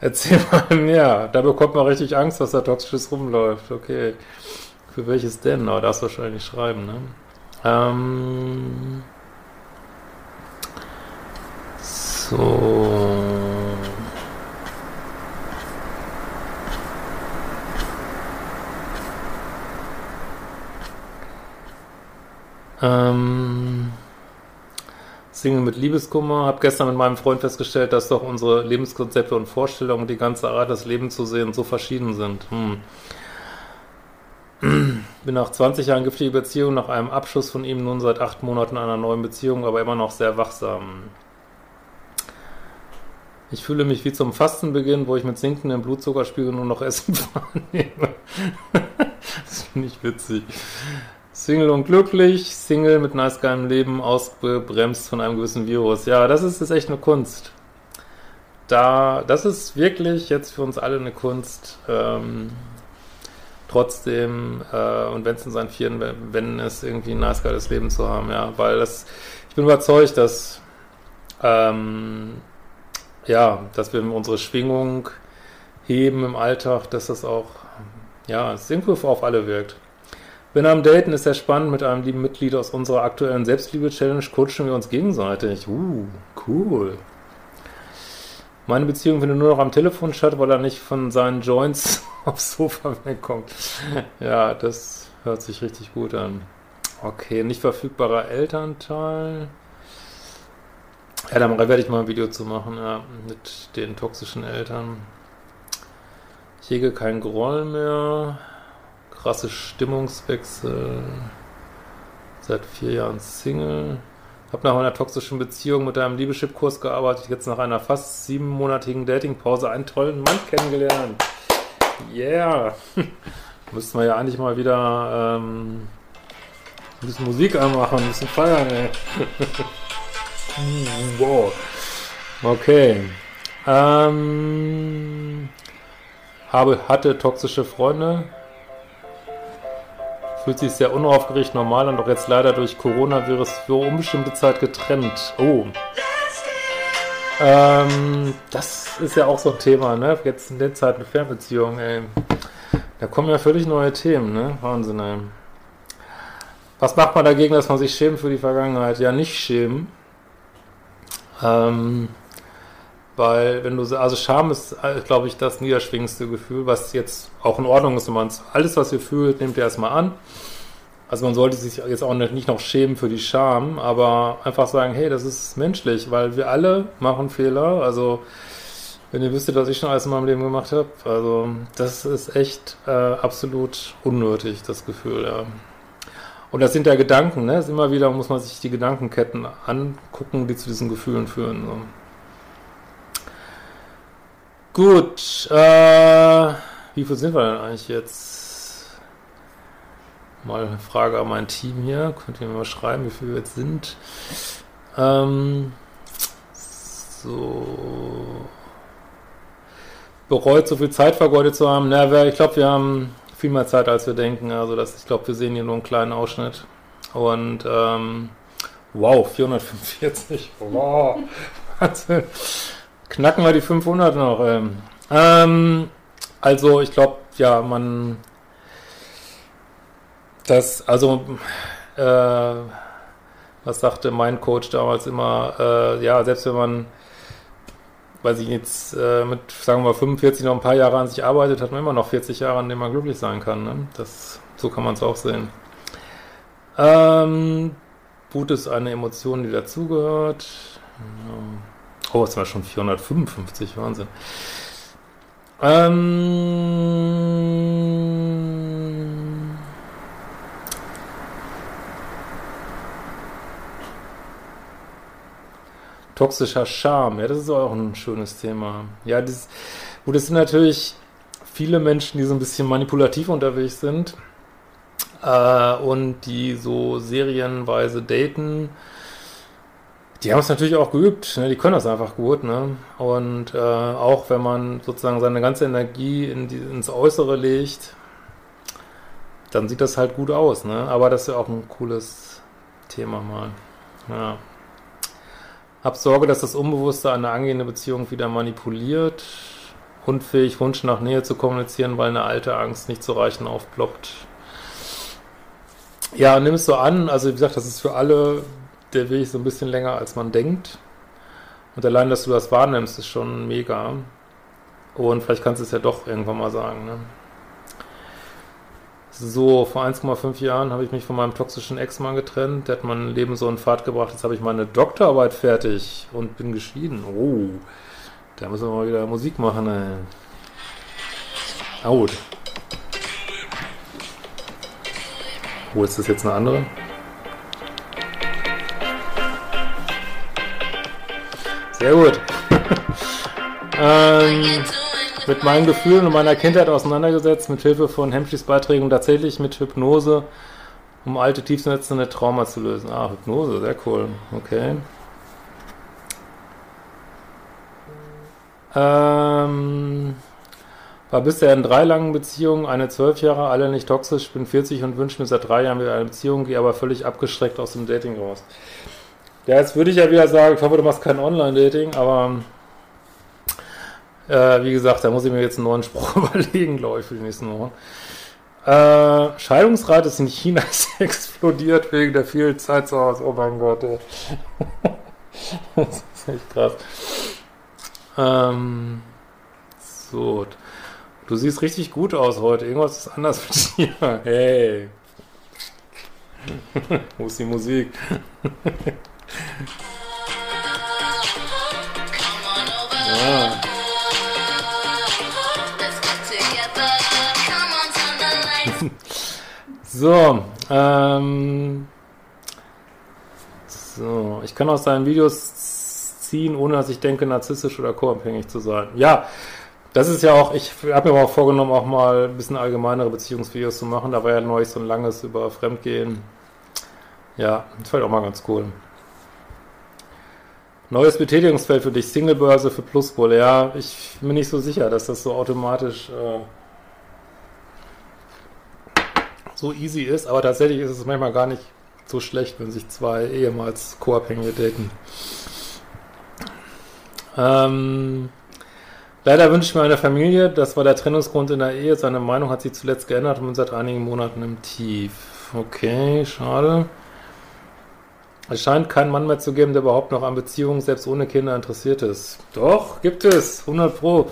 Erzähl mal mehr. Da bekommt man richtig Angst, dass da Toxisches rumläuft. Okay. Für welches denn? Aber oh, darfst wahrscheinlich schreiben, ne? Ähm, so. Ähm, Single mit Liebeskummer. Habe gestern mit meinem Freund festgestellt, dass doch unsere Lebenskonzepte und Vorstellungen, die ganze Art, das Leben zu sehen, so verschieden sind. Hm. <clears throat> Bin nach 20 Jahren giftige Beziehung, nach einem Abschluss von ihm nun seit acht Monaten in einer neuen Beziehung, aber immer noch sehr wachsam. Ich fühle mich wie zum Fastenbeginn, wo ich mit sinkendem Blutzuckerspiegel nur noch Essen <laughs> wahrnehme. das finde ich witzig. Single und glücklich, Single mit nice geilem Leben, ausgebremst von einem gewissen Virus. Ja, das ist, ist echt eine Kunst. Da, das ist wirklich jetzt für uns alle eine Kunst. Ähm, trotzdem, äh, und wenn es in seinen vieren Wänden ist, irgendwie ein nice geiles Leben zu haben, ja, weil das, ich bin überzeugt, dass, ähm, ja, dass wir unsere Schwingung heben im Alltag, dass das auch, ja, es irgendwie auf alle wirkt. Bin am Daten, ist sehr spannend, mit einem lieben Mitglied aus unserer aktuellen Selbstliebe-Challenge coachen wir uns gegenseitig. Uh, cool. Meine Beziehung findet nur noch am Telefon statt, weil er nicht von seinen Joints <laughs> aufs Sofa wegkommt. Ja, das hört sich richtig gut an. Okay, nicht verfügbarer Elternteil. Ja, da werde ich mal ein Video zu machen, ja, mit den toxischen Eltern. Ich hege keinen Groll mehr. Krasse Stimmungswechsel. Seit vier Jahren Single. Hab nach einer toxischen Beziehung mit einem Liebeschip-Kurs gearbeitet. Jetzt nach einer fast siebenmonatigen Datingpause einen tollen Mann kennengelernt. Yeah. <laughs> Müssten wir ja eigentlich mal wieder ähm, ein bisschen Musik anmachen, ein bisschen feiern, ey. <laughs> wow. Okay. Ähm, habe, hatte toxische Freunde. Fühlt sich sehr unaufgeregt normal und auch jetzt leider durch Coronavirus für unbestimmte Zeit getrennt. Oh. Ähm, das ist ja auch so ein Thema, ne? Jetzt in der Zeit eine Fernbeziehung, ey. Da kommen ja völlig neue Themen, ne? Wahnsinn, ey. Was macht man dagegen, dass man sich schämt für die Vergangenheit? Ja, nicht schämen. Ähm, weil, wenn du, also Scham ist, äh, glaube ich, das niederschwingendste Gefühl, was jetzt auch in Ordnung ist, wenn man alles, was ihr fühlt, nehmt ihr erstmal an. Also man sollte sich jetzt auch nicht noch schämen für die Scham, aber einfach sagen, hey, das ist menschlich, weil wir alle machen Fehler. Also wenn ihr wüsstet, was ich schon alles in meinem Leben gemacht habe, also das ist echt äh, absolut unnötig, das Gefühl, ja. Und das sind ja Gedanken, ne? Immer wieder muss man sich die Gedankenketten angucken, die zu diesen Gefühlen führen. So. Gut, äh, wie viel sind wir denn eigentlich jetzt? Mal eine Frage an mein Team hier. Könnt ihr mir mal schreiben, wie viel wir jetzt sind? Ähm, so. Bereut, so viel Zeit vergeudet zu haben. Na, ich glaube, wir haben viel mehr Zeit, als wir denken. Also das, ich glaube, wir sehen hier nur einen kleinen Ausschnitt. Und ähm, wow, 445. Wow. <laughs> Wahnsinn. Knacken wir die 500 noch. Ähm, ähm also ich glaube, ja, man das, also äh, was sagte mein Coach damals immer, äh, ja, selbst wenn man weiß ich jetzt, äh, mit, sagen wir mal, 45 noch ein paar Jahre an sich arbeitet, hat man immer noch 40 Jahre, an denen man glücklich sein kann. Ne? Das, so kann man es auch sehen. Ähm, Wut ist eine Emotion, die dazugehört. Oh, es war schon 455, Wahnsinn. Ähm, Toxischer Charme, ja, das ist auch ein schönes Thema. Ja, das, gut, es sind natürlich viele Menschen, die so ein bisschen manipulativ unterwegs sind äh, und die so serienweise daten. Die haben es natürlich auch geübt, ne? die können das einfach gut. Ne? Und äh, auch wenn man sozusagen seine ganze Energie in die, ins Äußere legt, dann sieht das halt gut aus. Ne? Aber das ist ja auch ein cooles Thema mal. Ja. Hab Sorge, dass das Unbewusste eine angehende Beziehung wieder manipuliert. Unfähig, Wunsch nach Nähe zu kommunizieren, weil eine alte Angst nicht zu reichen aufploppt. Ja, nimm es so an. Also wie gesagt, das ist für alle der Weg so ein bisschen länger, als man denkt. Und allein, dass du das wahrnimmst, ist schon mega. Und vielleicht kannst du es ja doch irgendwann mal sagen. Ne? So, vor 1,5 Jahren habe ich mich von meinem toxischen Ex-Mann getrennt. Der hat mein Leben so in Fahrt gebracht. Jetzt habe ich meine Doktorarbeit fertig und bin geschieden. Oh, da müssen wir mal wieder Musik machen. Ey. Oh. Wo ist das jetzt eine andere? Sehr gut. <laughs> ähm, mit meinen Gefühlen und meiner Kindheit auseinandergesetzt, mit Hilfe von Hemschis Beiträgen und tatsächlich mit Hypnose, um alte, tiefsitzende Trauma zu lösen. Ah, Hypnose, sehr cool. Okay. Ähm, war bisher in drei langen Beziehungen, eine zwölf Jahre, alle nicht toxisch, bin 40 und wünsche mir seit drei Jahren wieder eine Beziehung, gehe aber völlig abgeschreckt aus dem Dating raus. Ja, jetzt würde ich ja wieder sagen, ich hoffe, du machst kein Online-Dating, aber äh, wie gesagt, da muss ich mir jetzt einen neuen Spruch <laughs> überlegen, glaube ich, für die nächsten Wochen. Äh, Scheidungsrate ist in China <laughs> explodiert wegen der vielen Zeit zu Hause. Oh mein Gott, ey. <laughs> das ist echt krass. Ähm, so. Du siehst richtig gut aus heute. Irgendwas ist anders mit dir. Hey. Wo ist die Musik? <laughs> So, ähm, so, ich kann aus deinen Videos ziehen, ohne dass ich denke, narzisstisch oder co-abhängig zu sein. Ja, das ist ja auch, ich habe mir auch vorgenommen, auch mal ein bisschen allgemeinere Beziehungsvideos zu machen. Da war ja neulich so ein langes über Fremdgehen. Ja, das fällt auch mal ganz cool. Neues Betätigungsfeld für dich, Singlebörse für Plusbull. Ja, ich bin nicht so sicher, dass das so automatisch äh, so easy ist, aber tatsächlich ist es manchmal gar nicht so schlecht, wenn sich zwei ehemals Co-Abhängige daten. Ähm, leider wünsche ich meiner Familie, das war der Trennungsgrund in der Ehe, seine Meinung hat sich zuletzt geändert und bin seit einigen Monaten im Tief. Okay, schade. Es scheint keinen Mann mehr zu geben, der überhaupt noch an Beziehungen selbst ohne Kinder interessiert ist. Doch, gibt es, 100 Pro.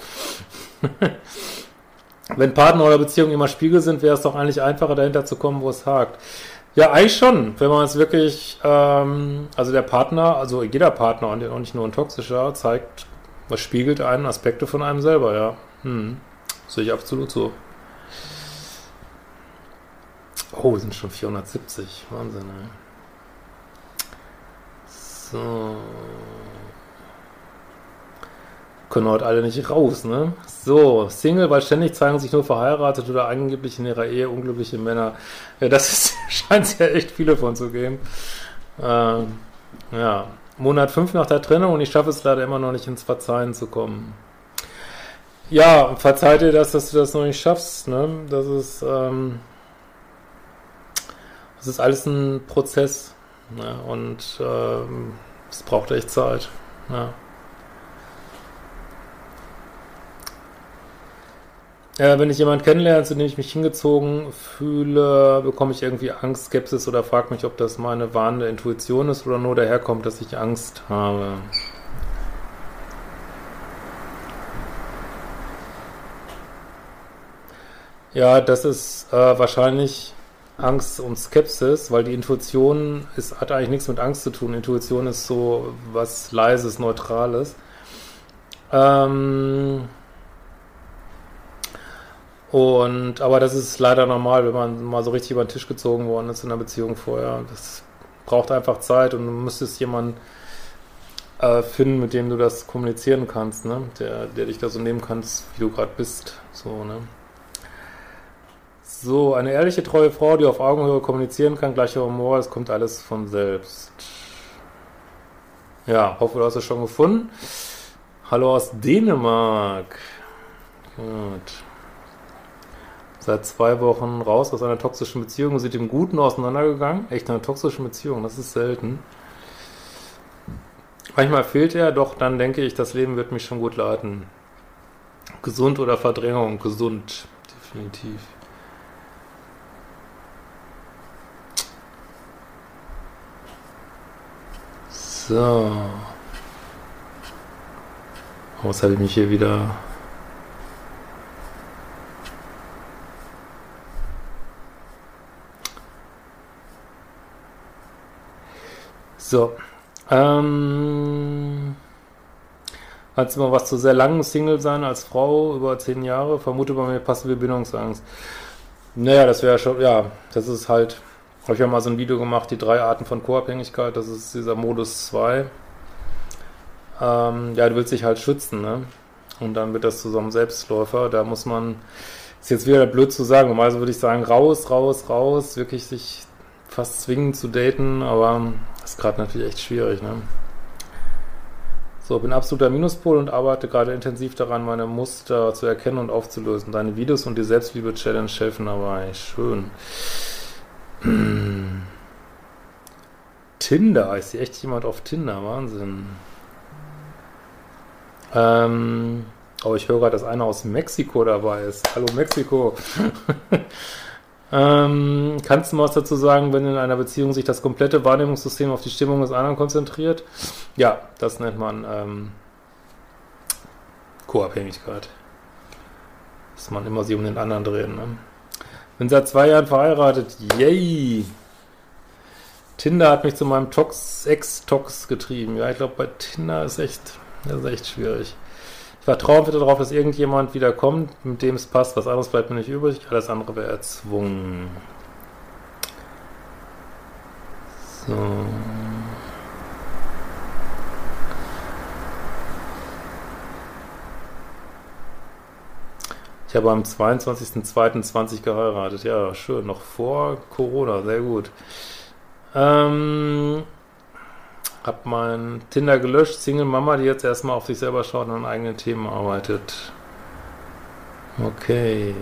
<laughs> wenn Partner oder Beziehungen immer Spiegel sind, wäre es doch eigentlich einfacher, dahinter zu kommen, wo es hakt. Ja, eigentlich schon, wenn man es wirklich, ähm, also der Partner, also jeder Partner und nicht nur ein toxischer, zeigt, was spiegelt einen Aspekte von einem selber, ja. Hm. Sehe ich absolut so. Oh, wir sind schon 470. Wahnsinn, ey. So können heute alle nicht raus, ne? So, Single, weil ständig zeigen sich nur verheiratet oder angeblich in ihrer Ehe unglückliche Männer. Ja, das <laughs> scheint es ja echt viele von zu geben. Ähm, ja, Monat 5 nach der Trennung und ich schaffe es leider immer noch nicht ins Verzeihen zu kommen. Ja, verzeiht dir das, dass du das noch nicht schaffst, ne? Das ist, ähm, das ist alles ein Prozess, ne? Und ähm, es braucht echt Zeit, ja. Äh, wenn ich jemanden kennenlerne, zu dem ich mich hingezogen fühle, bekomme ich irgendwie Angst, Skepsis oder frage mich, ob das meine warnende Intuition ist oder nur daherkommt, dass ich Angst habe. Ja, das ist äh, wahrscheinlich Angst und Skepsis, weil die Intuition ist, hat eigentlich nichts mit Angst zu tun. Intuition ist so was Leises, Neutrales. Ähm, und, aber das ist leider normal, wenn man mal so richtig über den Tisch gezogen worden ist in einer Beziehung vorher. Das braucht einfach Zeit und du müsstest jemanden äh, finden, mit dem du das kommunizieren kannst, ne? Der, der dich da so nehmen kannst, wie du gerade bist. So, ne? So, eine ehrliche, treue Frau, die auf Augenhöhe kommunizieren kann, gleicher Humor, es kommt alles von selbst. Ja, hoffe, du hast es schon gefunden. Hallo aus Dänemark. Gut seit zwei Wochen raus aus einer toxischen Beziehung und sind im Guten auseinandergegangen. Echt eine toxische Beziehung, das ist selten. Manchmal fehlt er, doch dann denke ich, das Leben wird mich schon gut leiten. Gesund oder Verdrängung? Gesund, definitiv. So. Was habe ich mich hier wieder So. Ähm. Hat immer was zu sehr langen Single sein als Frau über zehn Jahre? Vermute bei mir passive Bindungsangst. Naja, das wäre schon, ja, das ist halt, habe ich ja mal so ein Video gemacht, die drei Arten von Co-Abhängigkeit, das ist dieser Modus 2. Ähm, ja, du willst dich halt schützen, ne? Und dann wird das zu so einem Selbstläufer, da muss man, ist jetzt wieder blöd zu sagen, normalerweise würde ich sagen, raus, raus, raus, wirklich sich fast zwingen zu daten, aber ist gerade natürlich echt schwierig, ne? So, bin absoluter Minuspol und arbeite gerade intensiv daran, meine Muster zu erkennen und aufzulösen. Deine Videos und die Selbstliebe-Challenge helfen dabei. Schön. <clears throat> Tinder, ist hier echt jemand auf Tinder? Wahnsinn. Ähm, oh, ich höre gerade, dass einer aus Mexiko dabei ist. Hallo Mexiko. <laughs> Ähm, kannst du mal was dazu sagen, wenn in einer Beziehung sich das komplette Wahrnehmungssystem auf die Stimmung des anderen konzentriert? Ja, das nennt man ähm, Co-Abhängigkeit. Dass man immer sich um den anderen dreht. Ne? Bin seit zwei Jahren verheiratet. Yay! Tinder hat mich zu meinem Tox, Ex-Tox getrieben. Ja, ich glaube, bei Tinder ist echt, das ist echt schwierig. Ich vertraue wieder darauf, dass irgendjemand wieder kommt, mit dem es passt. Was anderes bleibt mir nicht übrig. Alles andere wäre erzwungen. So. Ich habe am 22.02.20 geheiratet. Ja, schön. Noch vor Corona. Sehr gut. Ähm, hab mein Tinder gelöscht. Single Mama, die jetzt erstmal auf sich selber schaut und an eigenen Themen arbeitet. Okay.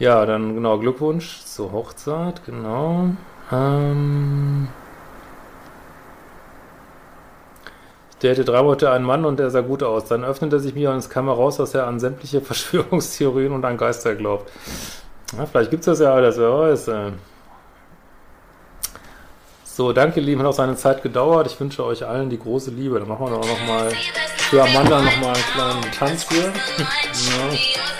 Ja, dann genau Glückwunsch zur Hochzeit. Genau. Ähm, ich date drei Monate einen Mann und der sah gut aus. Dann öffnete sich mir und es kam heraus, dass er an sämtliche <laughs> Verschwörungstheorien und an Geister glaubt. Ja, vielleicht gibt es das ja alles, wer weiß. Äh. So, danke, Lieben. Hat auch seine Zeit gedauert. Ich wünsche euch allen die große Liebe. Dann machen wir doch nochmal für Amanda nochmal einen kleinen Tanz hier. <laughs> ja.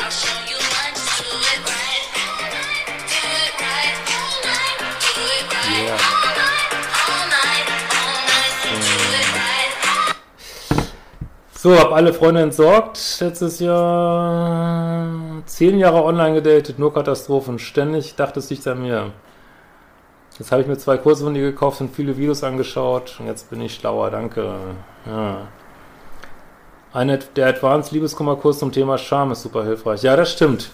So, hab alle Freunde entsorgt. Letztes Jahr zehn Jahre online gedatet, nur Katastrophen. Ständig dachte es liegt an mir. Jetzt habe ich mir zwei Kurse von dir gekauft und viele Videos angeschaut. Und jetzt bin ich schlauer, danke. Ja. Eine, der Advanced Liebeskummerkurs zum Thema Charme ist super hilfreich. Ja, das stimmt.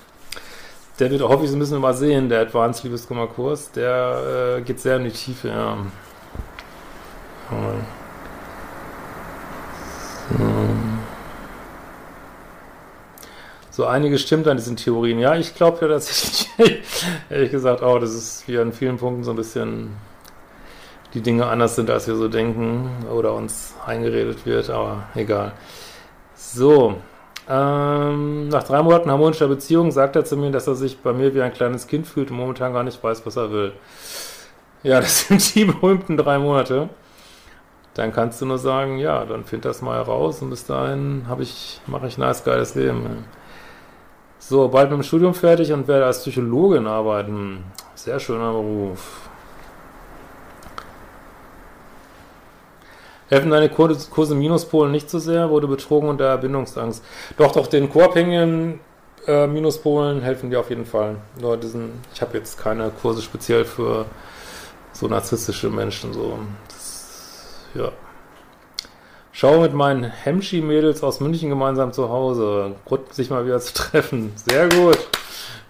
Der wird, hoffe ich, so ein bisschen übersehen, der Advanced Liebeskummerkurs. Der äh, geht sehr in die Tiefe, ja. ja. So einiges stimmt an diesen Theorien. Ja, ich glaube ja tatsächlich, <laughs> ehrlich gesagt, auch, dass es wie an vielen Punkten so ein bisschen die Dinge anders sind, als wir so denken oder uns eingeredet wird, aber egal. So, ähm, nach drei Monaten harmonischer Beziehung sagt er zu mir, dass er sich bei mir wie ein kleines Kind fühlt und momentan gar nicht weiß, was er will. Ja, das <laughs> sind die berühmten drei Monate dann kannst du nur sagen, ja, dann find das mal heraus und bis dahin habe ich, mache ich ein nice, geiles Leben. So, bald mit dem Studium fertig und werde als Psychologin arbeiten. Sehr schöner Beruf. Helfen deine Kurse, Minuspolen nicht so sehr? Wurde betrogen unter Erbindungsangst? Doch, doch, den Co-abhängigen äh, Minuspolen helfen dir auf jeden Fall. Nur diesen, ich habe jetzt keine Kurse speziell für so narzisstische Menschen. So. Ja. Schau mit meinen Hemschi-Mädels aus München gemeinsam zu Hause. Grund, sich mal wieder zu treffen. Sehr gut.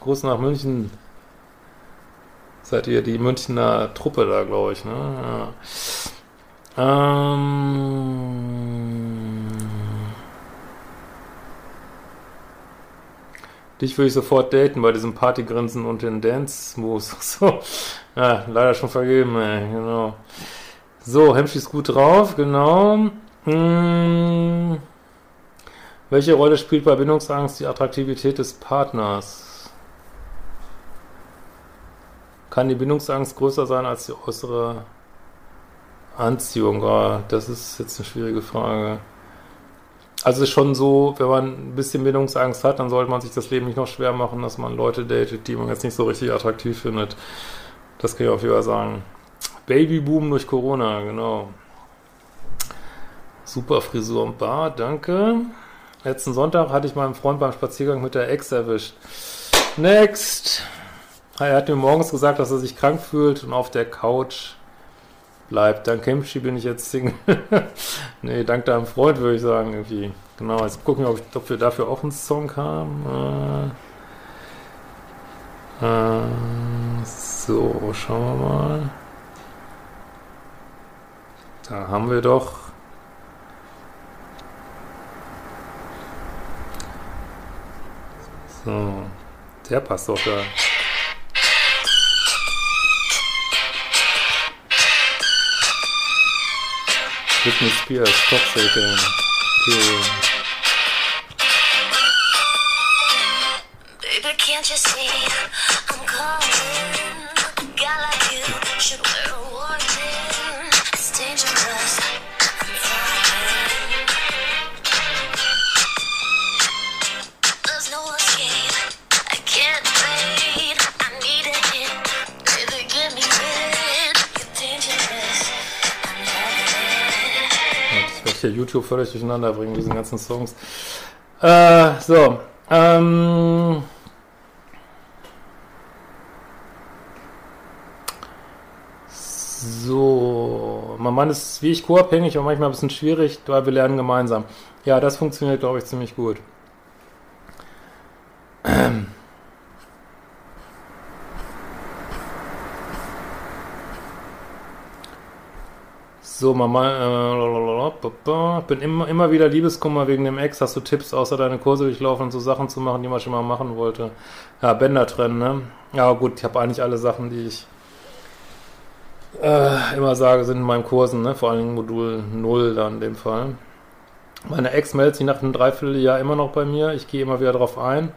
Gruß nach München. Seid ihr die Münchner Truppe da, glaube ich, ne? Ja. Ähm, dich würde ich sofort daten bei diesem Partygrinsen und den Dance-Moves. <laughs> So. Ja, leider schon vergeben, ey. Genau. So, Hemschi ist gut drauf, genau. Hm. Welche Rolle spielt bei Bindungsangst die Attraktivität des Partners? Kann die Bindungsangst größer sein als die äußere Anziehung? Oh, das ist jetzt eine schwierige Frage. Also es ist schon so, wenn man ein bisschen Bindungsangst hat, dann sollte man sich das Leben nicht noch schwer machen, dass man Leute datet, die man jetzt nicht so richtig attraktiv findet. Das kann ich auf jeden Fall sagen. Babyboom durch Corona, genau. Super Frisur und Bart, danke. Letzten Sonntag hatte ich meinen Freund beim Spaziergang mit der Ex erwischt. Next! Er hat mir morgens gesagt, dass er sich krank fühlt und auf der Couch bleibt. Dank Kimchi bin ich jetzt Single. <laughs> nee, dank deinem Freund würde ich sagen, irgendwie. Genau, jetzt gucken wir, ob, ob wir dafür auch einen Song haben. Äh, äh, so, schauen wir mal. Da haben wir doch So, der passt doch da. Britney Spears, Toxic. Okay. Hier YouTube völlig durcheinander bringen, diesen ganzen Songs. Äh, so. Ähm, so. Mein Mann ist wie ich co-abhängig, aber manchmal ein bisschen schwierig, weil wir lernen gemeinsam. Ja, das funktioniert, glaube ich, ziemlich gut. <clears throat> So, Mama, äh, bin immer, immer wieder Liebeskummer wegen dem Ex. Hast du Tipps, außer deine Kurse durchlaufen und so Sachen zu machen, die man schon mal machen wollte? Ja, Bänder trennen, ne? Ja, gut, ich habe eigentlich alle Sachen, die ich äh, immer sage, sind in meinen Kursen, ne? Vor allem Modul 0 dann in dem Fall. Meine Ex meldet sich nach einem Dreivierteljahr immer noch bei mir. Ich gehe immer wieder drauf ein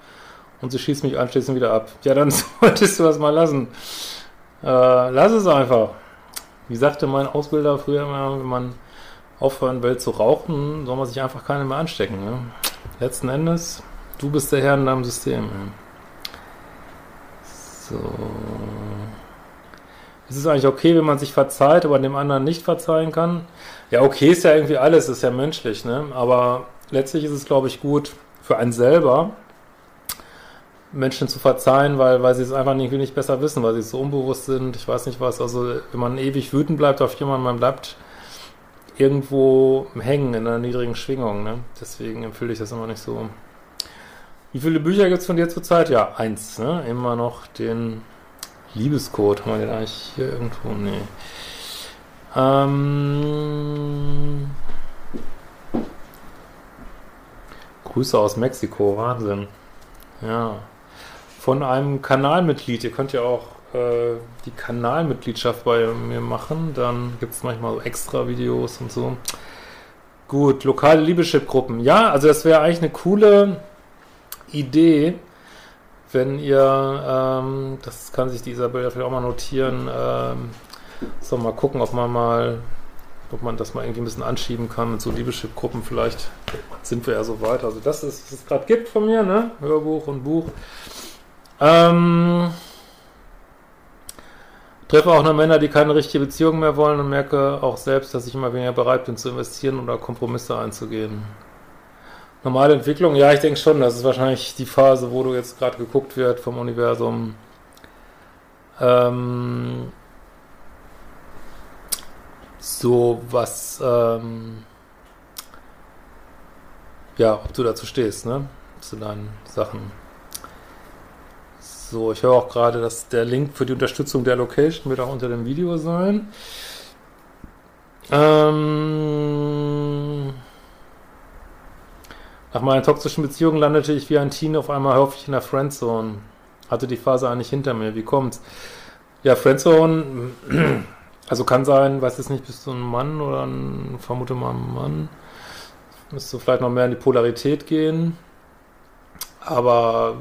und sie schießt mich anschließend wieder ab. Ja, dann <laughs> solltest du das mal lassen. Äh, lass es einfach. Wie sagte mein Ausbilder früher immer, wenn man aufhören will zu rauchen, soll man sich einfach keine mehr anstecken. Ne? Letzten Endes, du bist der Herr in deinem System. So. Ist es eigentlich okay, wenn man sich verzeiht, aber dem anderen nicht verzeihen kann? Ja, okay ist ja irgendwie alles, ist ja menschlich, ne? Aber letztlich ist es, glaube ich, gut für einen selber, Menschen zu verzeihen, weil, weil sie es einfach irgendwie nicht besser wissen, weil sie so unbewusst sind, ich weiß nicht was. Also wenn man ewig wütend bleibt auf jemanden, man bleibt irgendwo hängen in einer niedrigen Schwingung. Ne? Deswegen empfehle ich das immer nicht so. Wie viele Bücher gibt es von dir zurzeit? Ja, eins. Ne? Immer noch den Liebescode. Haben wir den eigentlich hier irgendwo? Nee. Ähm, Grüße aus Mexiko, Wahnsinn. Ja von einem Kanalmitglied. Ihr könnt ja auch äh, die Kanalmitgliedschaft bei mir machen. Dann gibt es manchmal so extra Videos und so. Gut, lokale Liebeschip-Gruppen. Ja, also das wäre eigentlich eine coole Idee, wenn ihr, ähm, das kann sich die Isabel vielleicht auch mal notieren, ähm, so mal gucken, ob man mal, ob man das mal irgendwie ein bisschen anschieben kann mit so Liebeschip-Gruppen. Vielleicht sind wir ja so weit. Also das ist, was es gerade gibt von mir, ne? Hörbuch und Buch. Ähm, treffe auch nur Männer, die keine richtige Beziehung mehr wollen und merke auch selbst, dass ich immer weniger bereit bin zu investieren oder Kompromisse einzugehen. Normale Entwicklung, ja, ich denke schon, das ist wahrscheinlich die Phase, wo du jetzt gerade geguckt wird vom Universum. Ähm, so was, ähm, ja, ob du dazu stehst, ne? Zu deinen Sachen. So, ich höre auch gerade, dass der Link für die Unterstützung der Location wird auch unter dem Video sein. Ähm, nach meiner toxischen Beziehung landete ich wie ein Teen auf einmal häufig in der Friendzone. Hatte die Phase eigentlich hinter mir. Wie kommt's? Ja, Friendzone, <clears throat> also kann sein, weiß jetzt nicht, bist du ein Mann oder ein, vermute mal ein Mann. Müsste vielleicht noch mehr in die Polarität gehen. Aber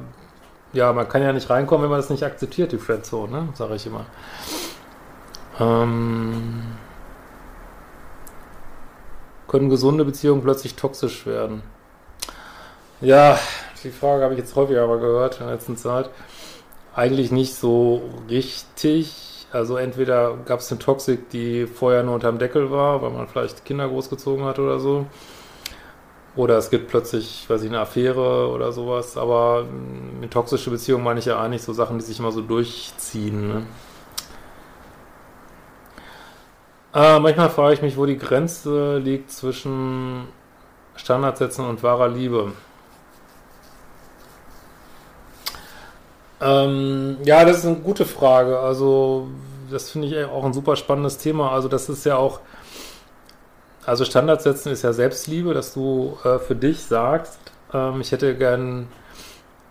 ja, man kann ja nicht reinkommen, wenn man das nicht akzeptiert, die Friendzone, ne? Sage ich immer. Ähm, können gesunde Beziehungen plötzlich toxisch werden? Ja, die Frage habe ich jetzt häufiger aber gehört in der letzten Zeit. Eigentlich nicht so richtig. Also entweder gab es eine Toxik, die vorher nur unterm Deckel war, weil man vielleicht Kinder großgezogen hat oder so. Oder es gibt plötzlich, weiß ich, eine Affäre oder sowas. Aber mit toxische Beziehungen meine ich ja eigentlich so Sachen, die sich immer so durchziehen. Ne? Äh, manchmal frage ich mich, wo die Grenze liegt zwischen Standardsätzen und wahrer Liebe. Ähm, ja, das ist eine gute Frage. Also, das finde ich auch ein super spannendes Thema. Also, das ist ja auch also Standards setzen ist ja Selbstliebe, dass du äh, für dich sagst, ähm, ich hätte gern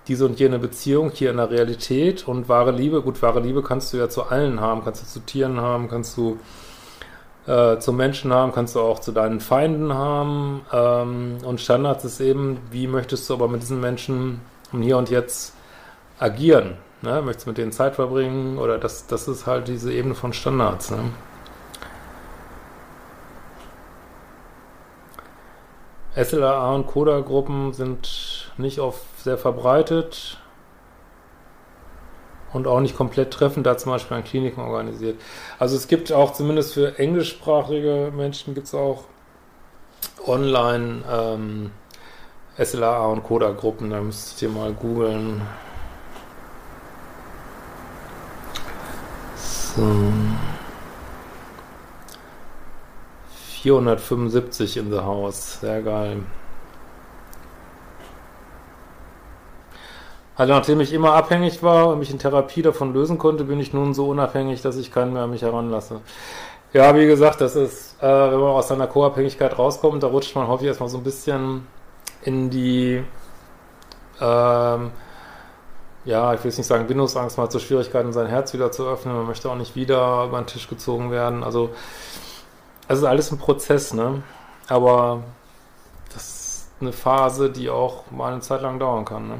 diese und jene Beziehung hier in der Realität und wahre Liebe, gut, wahre Liebe kannst du ja zu allen haben, kannst du zu Tieren haben, kannst du äh, zu Menschen haben, kannst du auch zu deinen Feinden haben ähm, und Standards ist eben, wie möchtest du aber mit diesen Menschen im Hier und Jetzt agieren, ne? möchtest du mit denen Zeit verbringen oder das, das ist halt diese Ebene von Standards, ne? SLA und Coda-Gruppen sind nicht oft sehr verbreitet und auch nicht komplett treffend, da zum Beispiel an Kliniken organisiert. Also es gibt auch zumindest für englischsprachige Menschen gibt es auch online ähm, SLA und Coda-Gruppen, da müsst ihr mal googeln. So. 475 in the house, sehr geil. Also nachdem ich immer abhängig war und mich in Therapie davon lösen konnte, bin ich nun so unabhängig, dass ich keinen mehr an mich heranlasse. Ja, wie gesagt, das ist, äh, wenn man aus seiner Co-Abhängigkeit rauskommt, da rutscht man häufig erstmal so ein bisschen in die, ähm, ja, ich will jetzt nicht sagen Bindungsangst, hat so Schwierigkeiten, sein Herz wieder zu öffnen, man möchte auch nicht wieder über den Tisch gezogen werden. Also, ist alles ein Prozess, ne? Aber das ist eine Phase, die auch mal eine Zeit lang dauern kann, ne?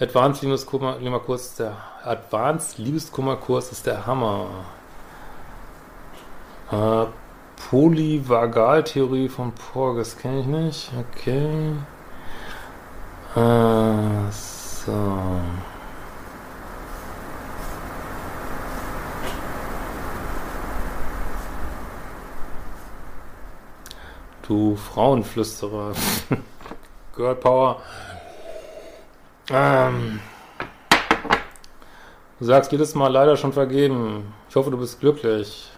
Advanced Liebeskummerkurs ist der Advanced Liebeskummerkurs ist der Hammer. Äh, Polyvagaltheorie von Porges kenne ich nicht. Okay. Äh, so. Du Frauenflüsterer. <laughs> Girl Power. Ähm, du sagst jedes Mal leider schon vergeben. Ich hoffe, du bist glücklich.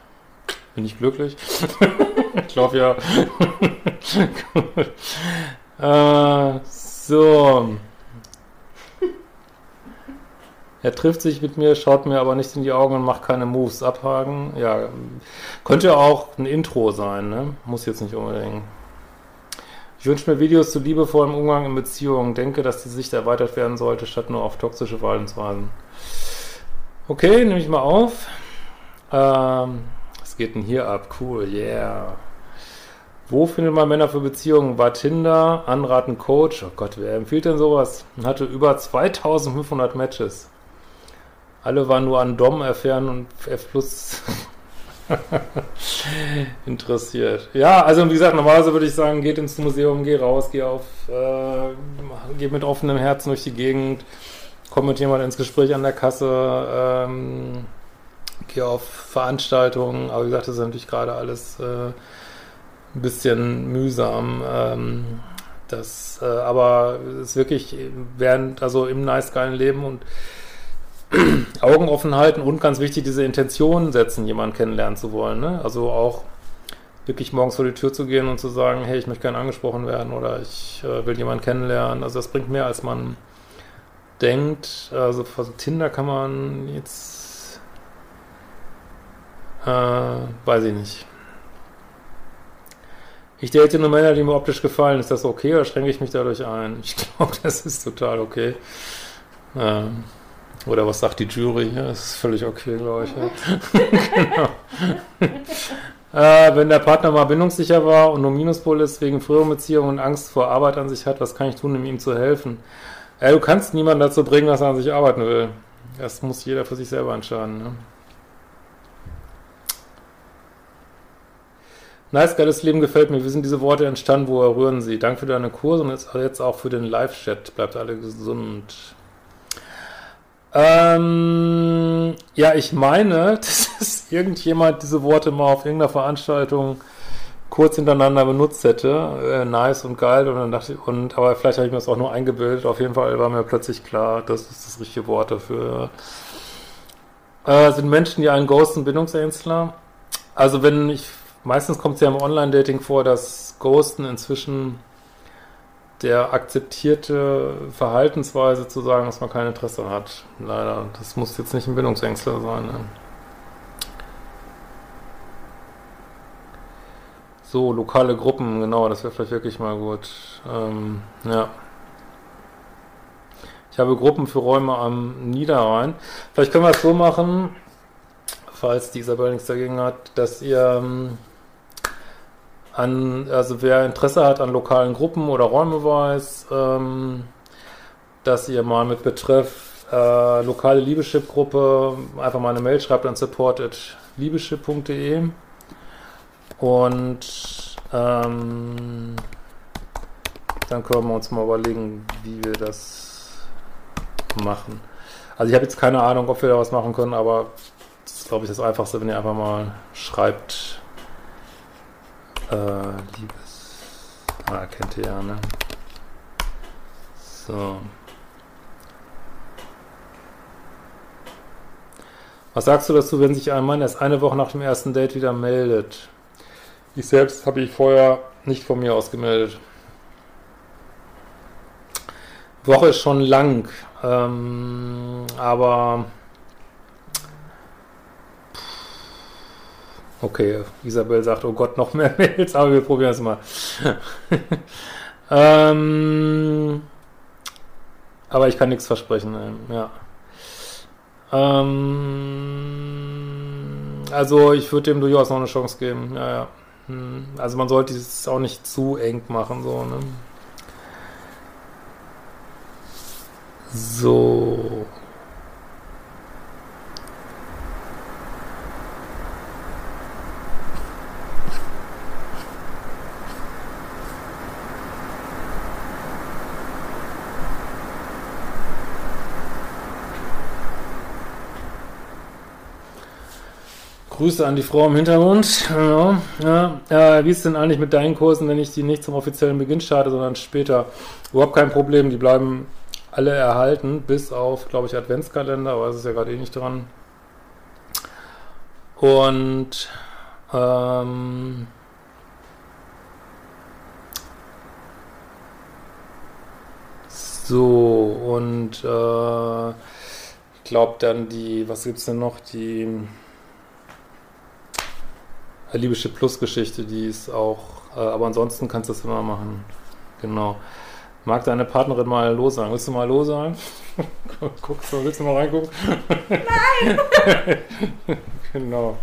Bin ich glücklich? <laughs> ich glaube ja. <laughs> äh, so. Er trifft sich mit mir, schaut mir aber nicht in die Augen und macht keine Moves. Abhaken. Ja, könnte auch ein Intro sein, ne? Muss jetzt nicht unbedingt. Ich wünsche mir Videos zu liebevollem Umgang in Beziehungen. Denke, dass die Sicht erweitert werden sollte, statt nur auf toxische Verhaltensweisen. Okay, nehme ich mal auf. Ähm, was geht denn hier ab? Cool, yeah. Wo findet man Männer für Beziehungen? War Tinder, Anraten Coach. Oh Gott, wer empfiehlt denn sowas? Hatte über 2500 Matches. Alle waren nur an Dom-Affären und F Plus <laughs> interessiert. Ja, also wie gesagt, normalerweise würde ich sagen, geht ins Museum, geh raus, geh auf, äh, geh mit offenem Herzen durch die Gegend, komm mit jemand ins Gespräch an der Kasse, ähm, geh auf Veranstaltungen, aber wie gesagt, das ist natürlich gerade alles äh, ein bisschen mühsam. Ähm, das, äh, aber es ist wirklich während, also im nice geilen Leben und <clears throat> Augen offen halten und ganz wichtig, diese Intention setzen, jemanden kennenlernen zu wollen. Ne? Also auch wirklich morgens vor die Tür zu gehen und zu sagen, hey, ich möchte gerne angesprochen werden oder ich äh, will jemanden kennenlernen. Also das bringt mehr, als man denkt. Also von Tinder kann man jetzt, äh, weiß ich nicht. Ich date nur Männer, die mir optisch gefallen. Ist das okay oder schränke ich mich dadurch ein? Ich <laughs> glaube, das ist total okay. Ähm, oder was sagt die Jury? Ja, das ist völlig okay, glaube ich. Ja. <laughs> genau. äh, wenn der Partner mal bindungssicher war und nur Minuspol ist wegen früheren Beziehungen und Angst vor Arbeit an sich hat, was kann ich tun, um ihm zu helfen? Äh, du kannst niemanden dazu bringen, dass er an sich arbeiten will. Das muss jeder für sich selber entscheiden. Ne? Nice, geiles Leben gefällt mir. Wie sind diese Worte entstanden? Wo rühren sie? Danke für deine Kurse und jetzt auch für den Live-Chat. Bleibt alle gesund. Ähm, ja, ich meine, <laughs> dass irgendjemand diese Worte mal auf irgendeiner Veranstaltung kurz hintereinander benutzt hätte. Äh, nice und geil. Und dann dachte ich, und, aber vielleicht habe ich mir das auch nur eingebildet. Auf jeden Fall war mir plötzlich klar, das ist das richtige Wort dafür. Äh, sind Menschen, die einen ghosten Bindungsängstler? Also wenn ich, meistens kommt es ja im Online-Dating vor, dass Ghosten inzwischen der akzeptierte Verhaltensweise zu sagen, dass man kein Interesse hat. Leider. Das muss jetzt nicht ein Bindungsängstler sein. Ne? So, lokale Gruppen, genau, das wäre vielleicht wirklich mal gut. Ähm, ja. Ich habe Gruppen für Räume am Niederrhein. Vielleicht können wir es so machen, falls die Isabel nichts dagegen hat, dass ihr ähm, an, also wer Interesse hat an lokalen Gruppen oder Räume weiß, ähm, dass ihr mal mit Betreff äh, lokale Liebeschip-Gruppe einfach mal eine Mail schreibt an support.liebeschip.de und ähm, dann können wir uns mal überlegen, wie wir das machen. Also ich habe jetzt keine Ahnung, ob wir da was machen können, aber das ist, glaube ich, das Einfachste, wenn ihr einfach mal schreibt, Äh, Liebes. Ah, kennt ihr ja, ne? So. Was sagst du dazu, wenn sich ein Mann erst eine Woche nach dem ersten Date wieder meldet? Ich selbst habe ich vorher nicht von mir aus gemeldet. Woche ist schon lang, ähm, aber okay, Isabel sagt, oh Gott, noch mehr <laughs> Mails, aber wir probieren es mal. <laughs> ähm, aber ich kann nichts versprechen, ja. Ähm, also ich würde dem durchaus noch eine Chance geben. Ja, ja. Hm, also man sollte es auch nicht zu eng machen, so, ne? So. Grüße an die Frau im Hintergrund. Ja, ja, wie ist denn eigentlich mit deinen Kursen, wenn ich die nicht zum offiziellen Beginn starte, sondern später? Überhaupt kein Problem, die bleiben alle erhalten, bis auf, glaube ich, Adventskalender, aber es ist ja gerade eh nicht dran. Und ähm, so, und äh, ich glaube dann die, was gibt es denn noch? Die libysche Plus-Geschichte, die ist auch, äh, aber ansonsten kannst du das immer machen. Genau. Mag deine Partnerin mal Hallo sagen? Willst du mal Hallo sagen? <laughs> Guckst du, willst du mal reingucken? Nein! <laughs> genau.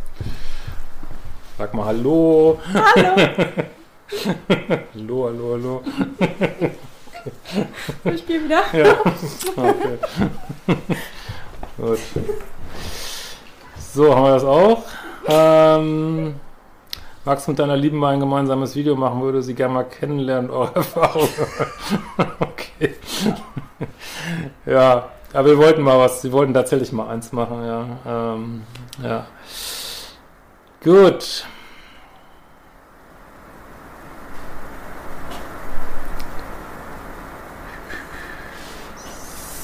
Sag mal Hallo. Hallo. <laughs> hallo, hallo, hallo. Ich gehe wieder. Ja. Okay. Gut. So, haben wir das auch. Ähm, magst du mit deiner Lieben mal ein gemeinsames Video machen, würde sie gerne mal kennenlernen, eure <laughs> Erfahrungen. okay. <laughs> ja, aber wir wollten mal was, sie wollten tatsächlich mal eins machen, ja. Ähm, ja. Gut.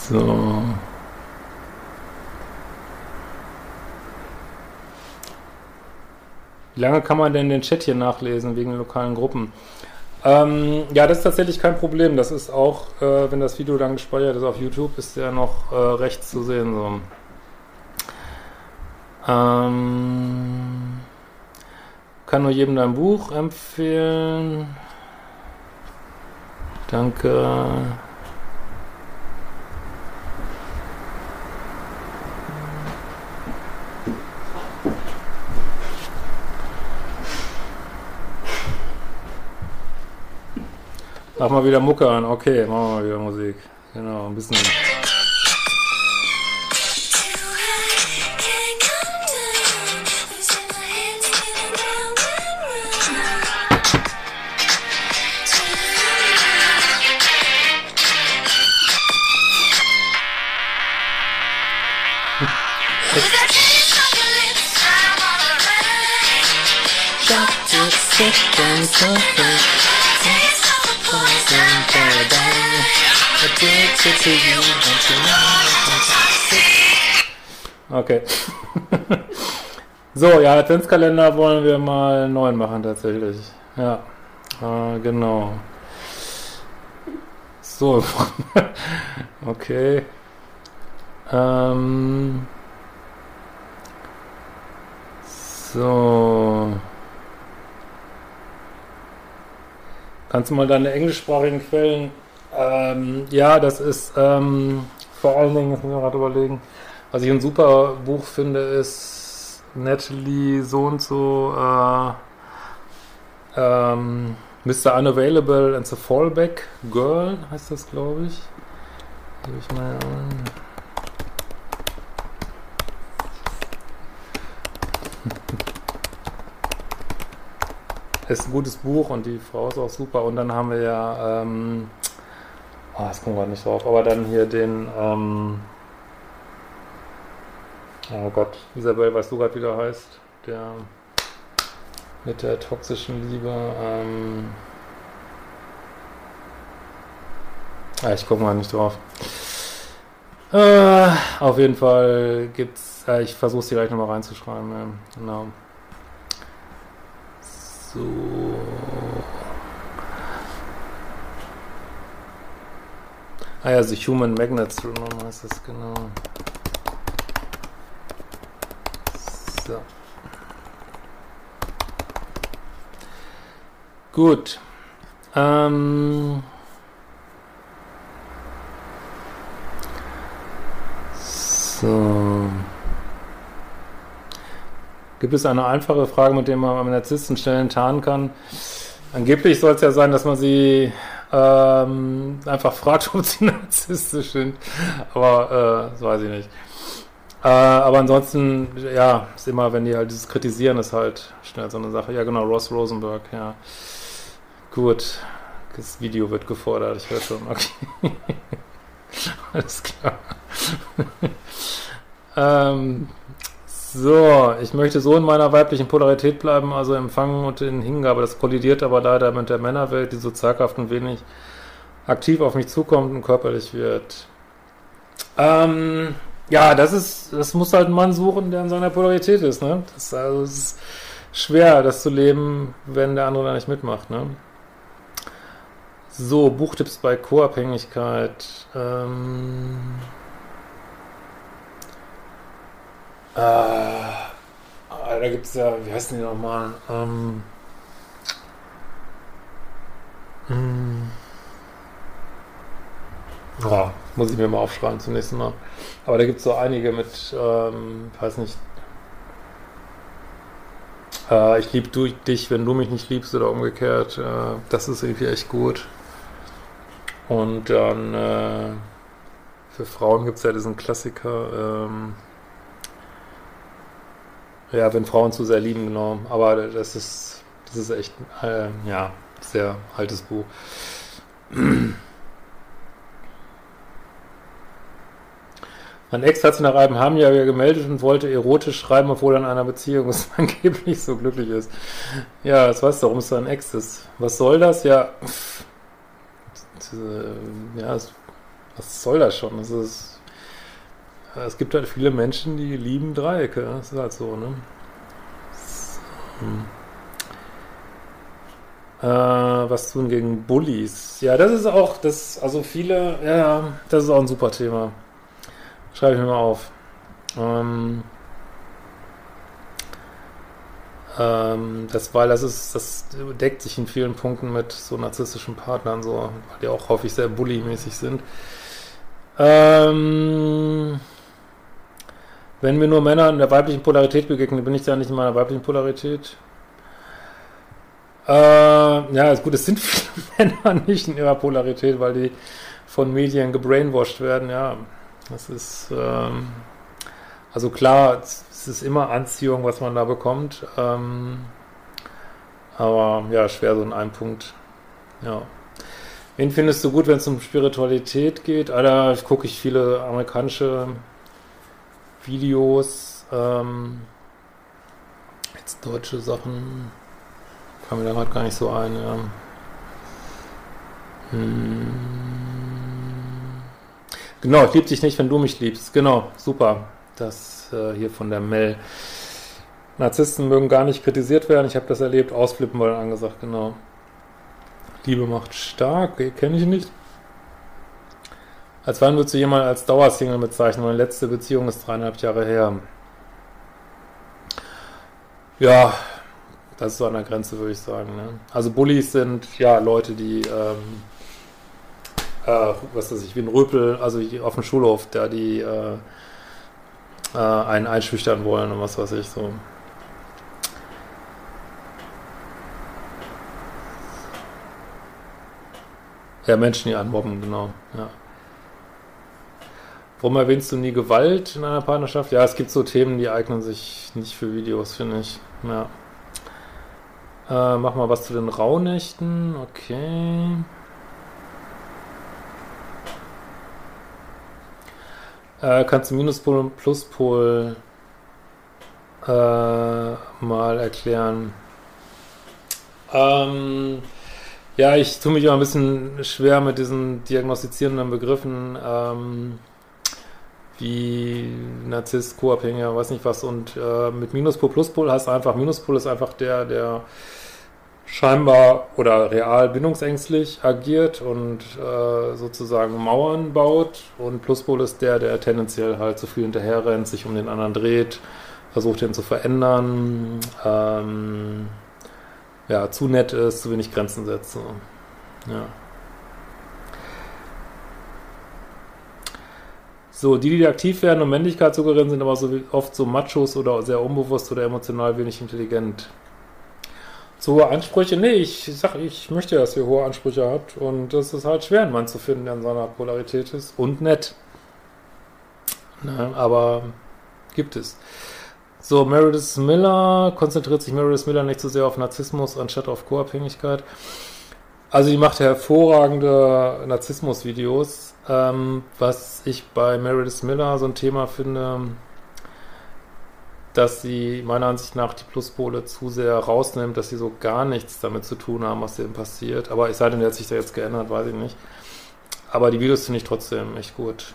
So. Wie lange kann man denn den Chat hier nachlesen wegen den lokalen Gruppen? Ähm, ja, das ist tatsächlich kein Problem. Das ist auch, äh, wenn das Video dann gespeichert ist auf YouTube, ist der noch äh, rechts zu sehen. So. Ähm, kann nur jedem dein Buch empfehlen. Danke. Mach mal wieder Mucke an. Okay, machen wir mal wieder Musik. Genau, ein bisschen. Okay. <laughs> so, ja, Adventskalender wollen wir mal einen neuen machen tatsächlich. Ja, äh, genau. So, <laughs> okay. Ähm, so. Kannst du mal deine englischsprachigen Quellen ähm, ja, das ist ähm, vor allen Dingen, jetzt muss ich gerade überlegen, was ich ein super Buch finde, ist Natalie so und so äh, ähm, Mr. Unavailable and the Fallback Girl heißt das, glaube ich. Gebe ich mal an. <laughs> ist ein gutes Buch und die Frau ist auch super. Und dann haben wir ja ähm, oh, das kommen wir nicht drauf. Aber dann hier den, ähm, oh Gott, Isabel, weißt du gerade, wie der heißt? Der, mit der toxischen Liebe. Ähm ah, ich gucke mal nicht drauf. Äh, auf jeden Fall gibt's, äh, ich versuche es hier gleich nochmal reinzuschreiben. Ja, genau. So. Ah ja, The Human Magnet Syndrome heißt das, genau. So. Gut. Ähm. So. Gibt es eine einfache Frage, mit der man am Narzissten schnell enttarnen kann? Angeblich soll es ja sein, dass man sie ähm, einfach fragt, ob sie narzisstisch sind. Aber äh, das weiß ich nicht. Äh, aber ansonsten, ja, ist immer, wenn die halt dieses Kritisieren ist halt schnell so eine Sache. Ja, genau, Ross Rosenberg, ja. Gut. Das Video wird gefordert, ich höre schon. Okay. <laughs> Alles klar. <laughs> ähm, so, ich möchte so in meiner weiblichen Polarität bleiben, also empfangen und in Hingabe. Das kollidiert aber leider mit der Männerwelt, die so zaghaft und wenig aktiv auf mich zukommt und körperlich wird. Ähm, ja, das ist, das muss halt ein Mann suchen, der in seiner Polarität ist, ne? Das, also, es ist schwer, das zu leben, wenn der andere da nicht mitmacht, ne? So, Buchtipps bei Co-Abhängigkeit. Ähm, äh, da gibt es ja, wie heißen die nochmal? Ähm, hm. Ja, muss ich mir mal aufschreiben zum nächsten Mal. Aber da gibt es so einige mit, ähm, weiß nicht, äh, ich liebe dich, wenn du mich nicht liebst oder umgekehrt. Äh, das ist irgendwie echt gut. Und dann äh, für Frauen gibt es ja diesen Klassiker, ähm, ja, wenn Frauen zu sehr lieben, genau. Aber das ist, das ist echt, äh, ja, sehr altes Buch. <clears throat> Mein Ex hat sich nach einem halben Jahr gemeldet und wollte erotisch schreiben, obwohl er in einer Beziehung ist, <laughs> angeblich so glücklich ist. Ja, das weißt du, warum es ein Ex ist. Was soll das? Ja, pff, ja, was soll das schon? Das ist, es gibt halt viele Menschen, die lieben Dreiecke. Das ist halt so, ne? So. Äh, was tun gegen Bullies? Ja, das ist auch, das, also viele, ja, das ist auch ein super Thema. Schreibe ich mir mal auf. Ähm, ähm, das, weil das ist, das deckt sich in vielen Punkten mit so narzisstischen Partnern, so, weil die auch häufig sehr bullymäßig sind. Ähm, wenn mir nur Männer in der weiblichen Polarität begegnen, bin ich ja nicht in meiner weiblichen Polarität. Äh, ja, ist gut, es sind <laughs> viele Männer nicht in ihrer Polarität, weil die von Medien gebrainwashed werden, ja. Das ist, ähm, also klar, es ist immer Anziehung, was man da bekommt. Ähm, aber ja, schwer so in einem Punkt. Ja. Wen findest du gut, wenn es um Spiritualität geht? Alter, gucke ich viele amerikanische Videos, ähm, jetzt deutsche Sachen, kann mir da gerade gar nicht so ein, ja. Hm. Genau, ich liebe dich nicht, wenn du mich liebst. Genau, super. Das äh, hier von der Mel. Narzissten mögen gar nicht kritisiert werden. Ich habe das erlebt. Ausflippen war angesagt, genau. Liebe macht stark. Kenne ich nicht. Als wann würdest du jemanden als Dauersingle bezeichnen? Meine letzte Beziehung ist dreieinhalb Jahre her. Ja, das ist so an der Grenze, würde ich sagen. Ne? Also Bullies sind ja Leute, die ähm, äh, was weiß ich, wie ein Röpel, also auf dem Schulhof, da die äh, äh, einen einschüchtern wollen und was weiß ich so. Ja, Menschen, die anmobben, genau. Warum erwähnst du nie Gewalt in einer Partnerschaft? Ja, es gibt so Themen, die eignen sich nicht für Videos, finde ich. Ja. Äh, mach mal was zu den Rauhnächten. Okay. Äh, kannst du Minuspol und Pluspol äh, mal erklären? Ähm, ja, ich tue mich immer ein bisschen schwer mit diesen diagnostizierenden Begriffen ähm, wie Narzisst, Co-Abhängiger, weiß nicht was. Und äh, mit Minuspol, Pluspol heißt einfach, Minuspol ist einfach der, der scheinbar oder real bindungsängstlich agiert und äh, sozusagen Mauern baut. Und Pluspol ist der, der tendenziell halt zu viel hinterher rennt, sich um den anderen dreht, versucht ihn zu verändern. Ähm, ja, zu nett ist, zu wenig Grenzen setzt. So. Ja. So, die, die aktiv werden und Männlichkeit suggerieren, sind aber so oft so Machos oder sehr unbewusst oder emotional wenig intelligent. Zu hohe Ansprüche? Nee, ich sag, ich möchte, dass ihr hohe Ansprüche habt und das ist halt schwer, einen Mann zu finden, der in seiner Polarität ist und nett. Ne, aber gibt es. So, Meredith Miller, konzentriert sich Meredith Miller nicht so sehr auf Narzissmus anstatt auf Co-Abhängigkeit. Also die macht hervorragende Narzissmus-Videos. Ähm, was ich bei Meredith Miller so ein Thema finde, dass sie meiner Ansicht nach die Pluspole zu sehr rausnimmt, dass sie so gar nichts damit zu tun haben, was eben passiert. Aber es sei denn, der hat sich da jetzt geändert, weiß ich nicht. Aber die Videos finde ich trotzdem echt gut.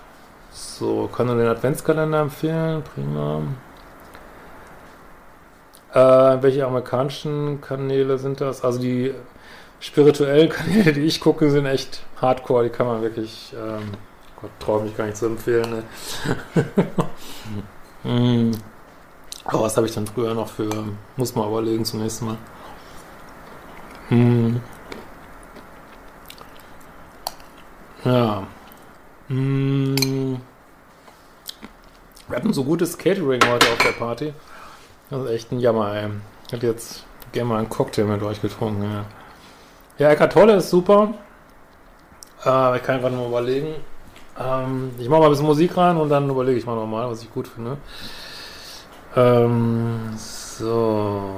So, kann du den Adventskalender empfehlen? Prima. Äh, welche amerikanischen Kanäle sind das? Also die spirituellen Kanäle, die ich gucke, sind echt hardcore. Die kann man wirklich, ähm, Gott, traue mich gar nicht zu empfehlen. Ne? <laughs> mm. Aber was habe ich dann früher noch für, muss man überlegen zum nächsten Mal. Mm. Ja. Mm. Wir hatten so gutes Catering heute auf der Party. Das ist echt ein Jammer, ey. Ich hätte jetzt gerne mal einen Cocktail mit euch getrunken, ja. Ja, Eckart Tolle ist super. Äh, ich kann gerade mal überlegen. Ähm, ich mache mal ein bisschen Musik rein und dann überlege ich mal nochmal, was ich gut finde. Ähm, so.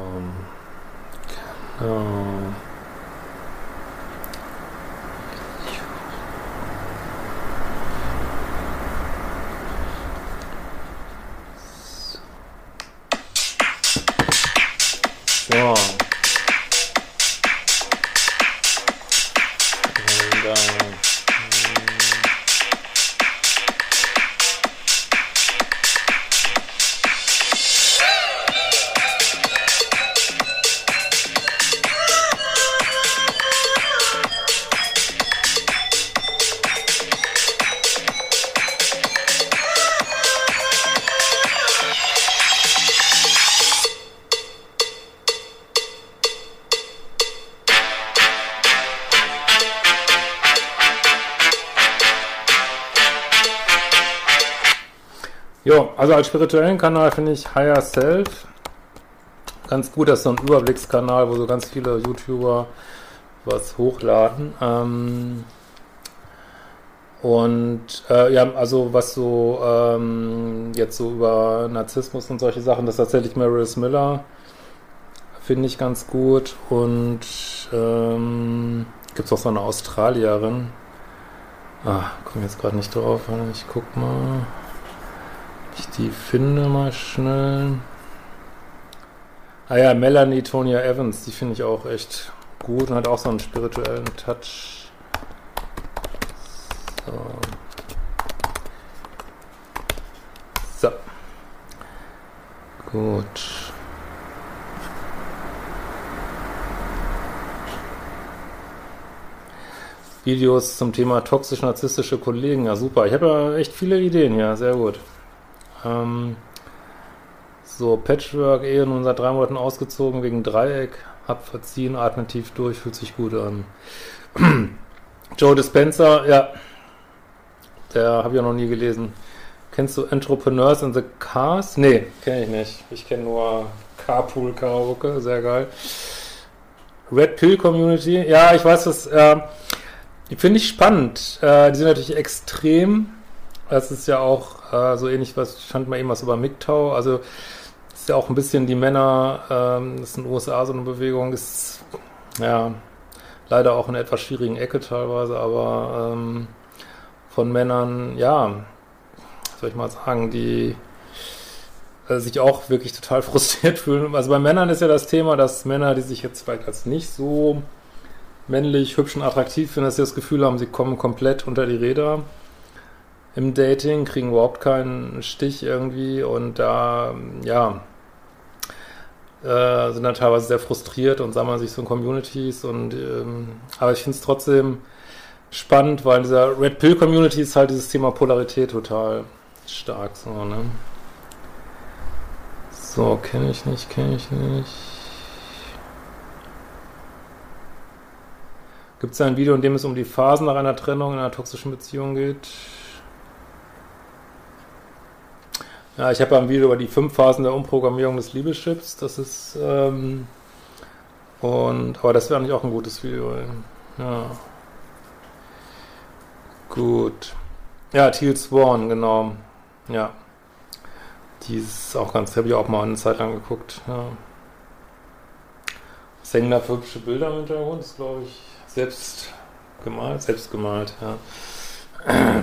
Genau. So. Also als spirituellen Kanal finde ich Higher Self ganz gut. Das ist so ein Überblickskanal, wo so ganz viele YouTuber was hochladen. Ähm, und äh, ja, also was so ähm, jetzt so über Narzissmus und solche Sachen, das ist tatsächlich Meredith Miller, finde ich ganz gut. Und ähm, gibt es auch so eine Australierin. Ah, komme jetzt gerade nicht drauf. Ich guck mal ich die finde mal schnell. Ah ja, Melanie Tonia Evans, die finde ich auch echt gut und hat auch so einen spirituellen Touch. So. So. Gut. Videos zum Thema toxisch-narzisstische Kollegen. Ja, super. Ich habe ja echt viele Ideen hier. Sehr gut. Ähm, so, Patchwork, Ehe nun seit drei Monaten ausgezogen wegen Dreieck. Hab verziehen, atmet tief durch, fühlt sich gut an. <clears throat> Joe Dispenza, ja. Der habe ich ja noch nie gelesen. Kennst du Entrepreneurs in the Cars? Nee, kenne ich nicht. Ich kenne nur Carpool Karaoke, sehr geil. Red Pill Community, ja, ich weiß das, äh, finde ich spannend. Äh, die sind natürlich extrem. Das ist ja auch äh, so ähnlich, was stand mal eben was über MGTOW. Also ist ja auch ein bisschen die Männer, ähm, das ist in den USA so eine Bewegung, ist ja leider auch in etwas schwierigen Ecke teilweise, aber ähm, von Männern, ja, soll ich mal sagen, die äh, sich auch wirklich total <laughs> frustriert fühlen. Also bei Männern ist ja das Thema, dass Männer, die sich jetzt vielleicht als nicht so männlich, hübsch und attraktiv finden, dass sie das Gefühl haben, sie kommen komplett unter die Räder im Dating, kriegen überhaupt keinen Stich irgendwie und da, ja, äh, sind dann teilweise sehr frustriert und sammeln sich so in Communities und ähm, aber ich finde es trotzdem spannend, weil in dieser Red Pill Community ist halt dieses Thema Polarität total stark so, ne? So, kenne ich nicht, kenne ich nicht. Gibt es ein Video, in dem es um die Phasen nach einer Trennung in einer toxischen Beziehung geht? Ja, ich habe ein Video über die fünf Phasen der Umprogrammierung des Liebeschips. Das ist, ähm, und, aber das wäre eigentlich auch ein gutes Video. Ja. Gut. Ja, Teal Swan, genau. Ja. Die ist auch ganz, habe ich auch mal eine Zeit lang geguckt. Ja. Was hängen da für hübsche Bilder im Hintergrund? Das ist, glaube ich, selbst gemalt, selbst gemalt, ja.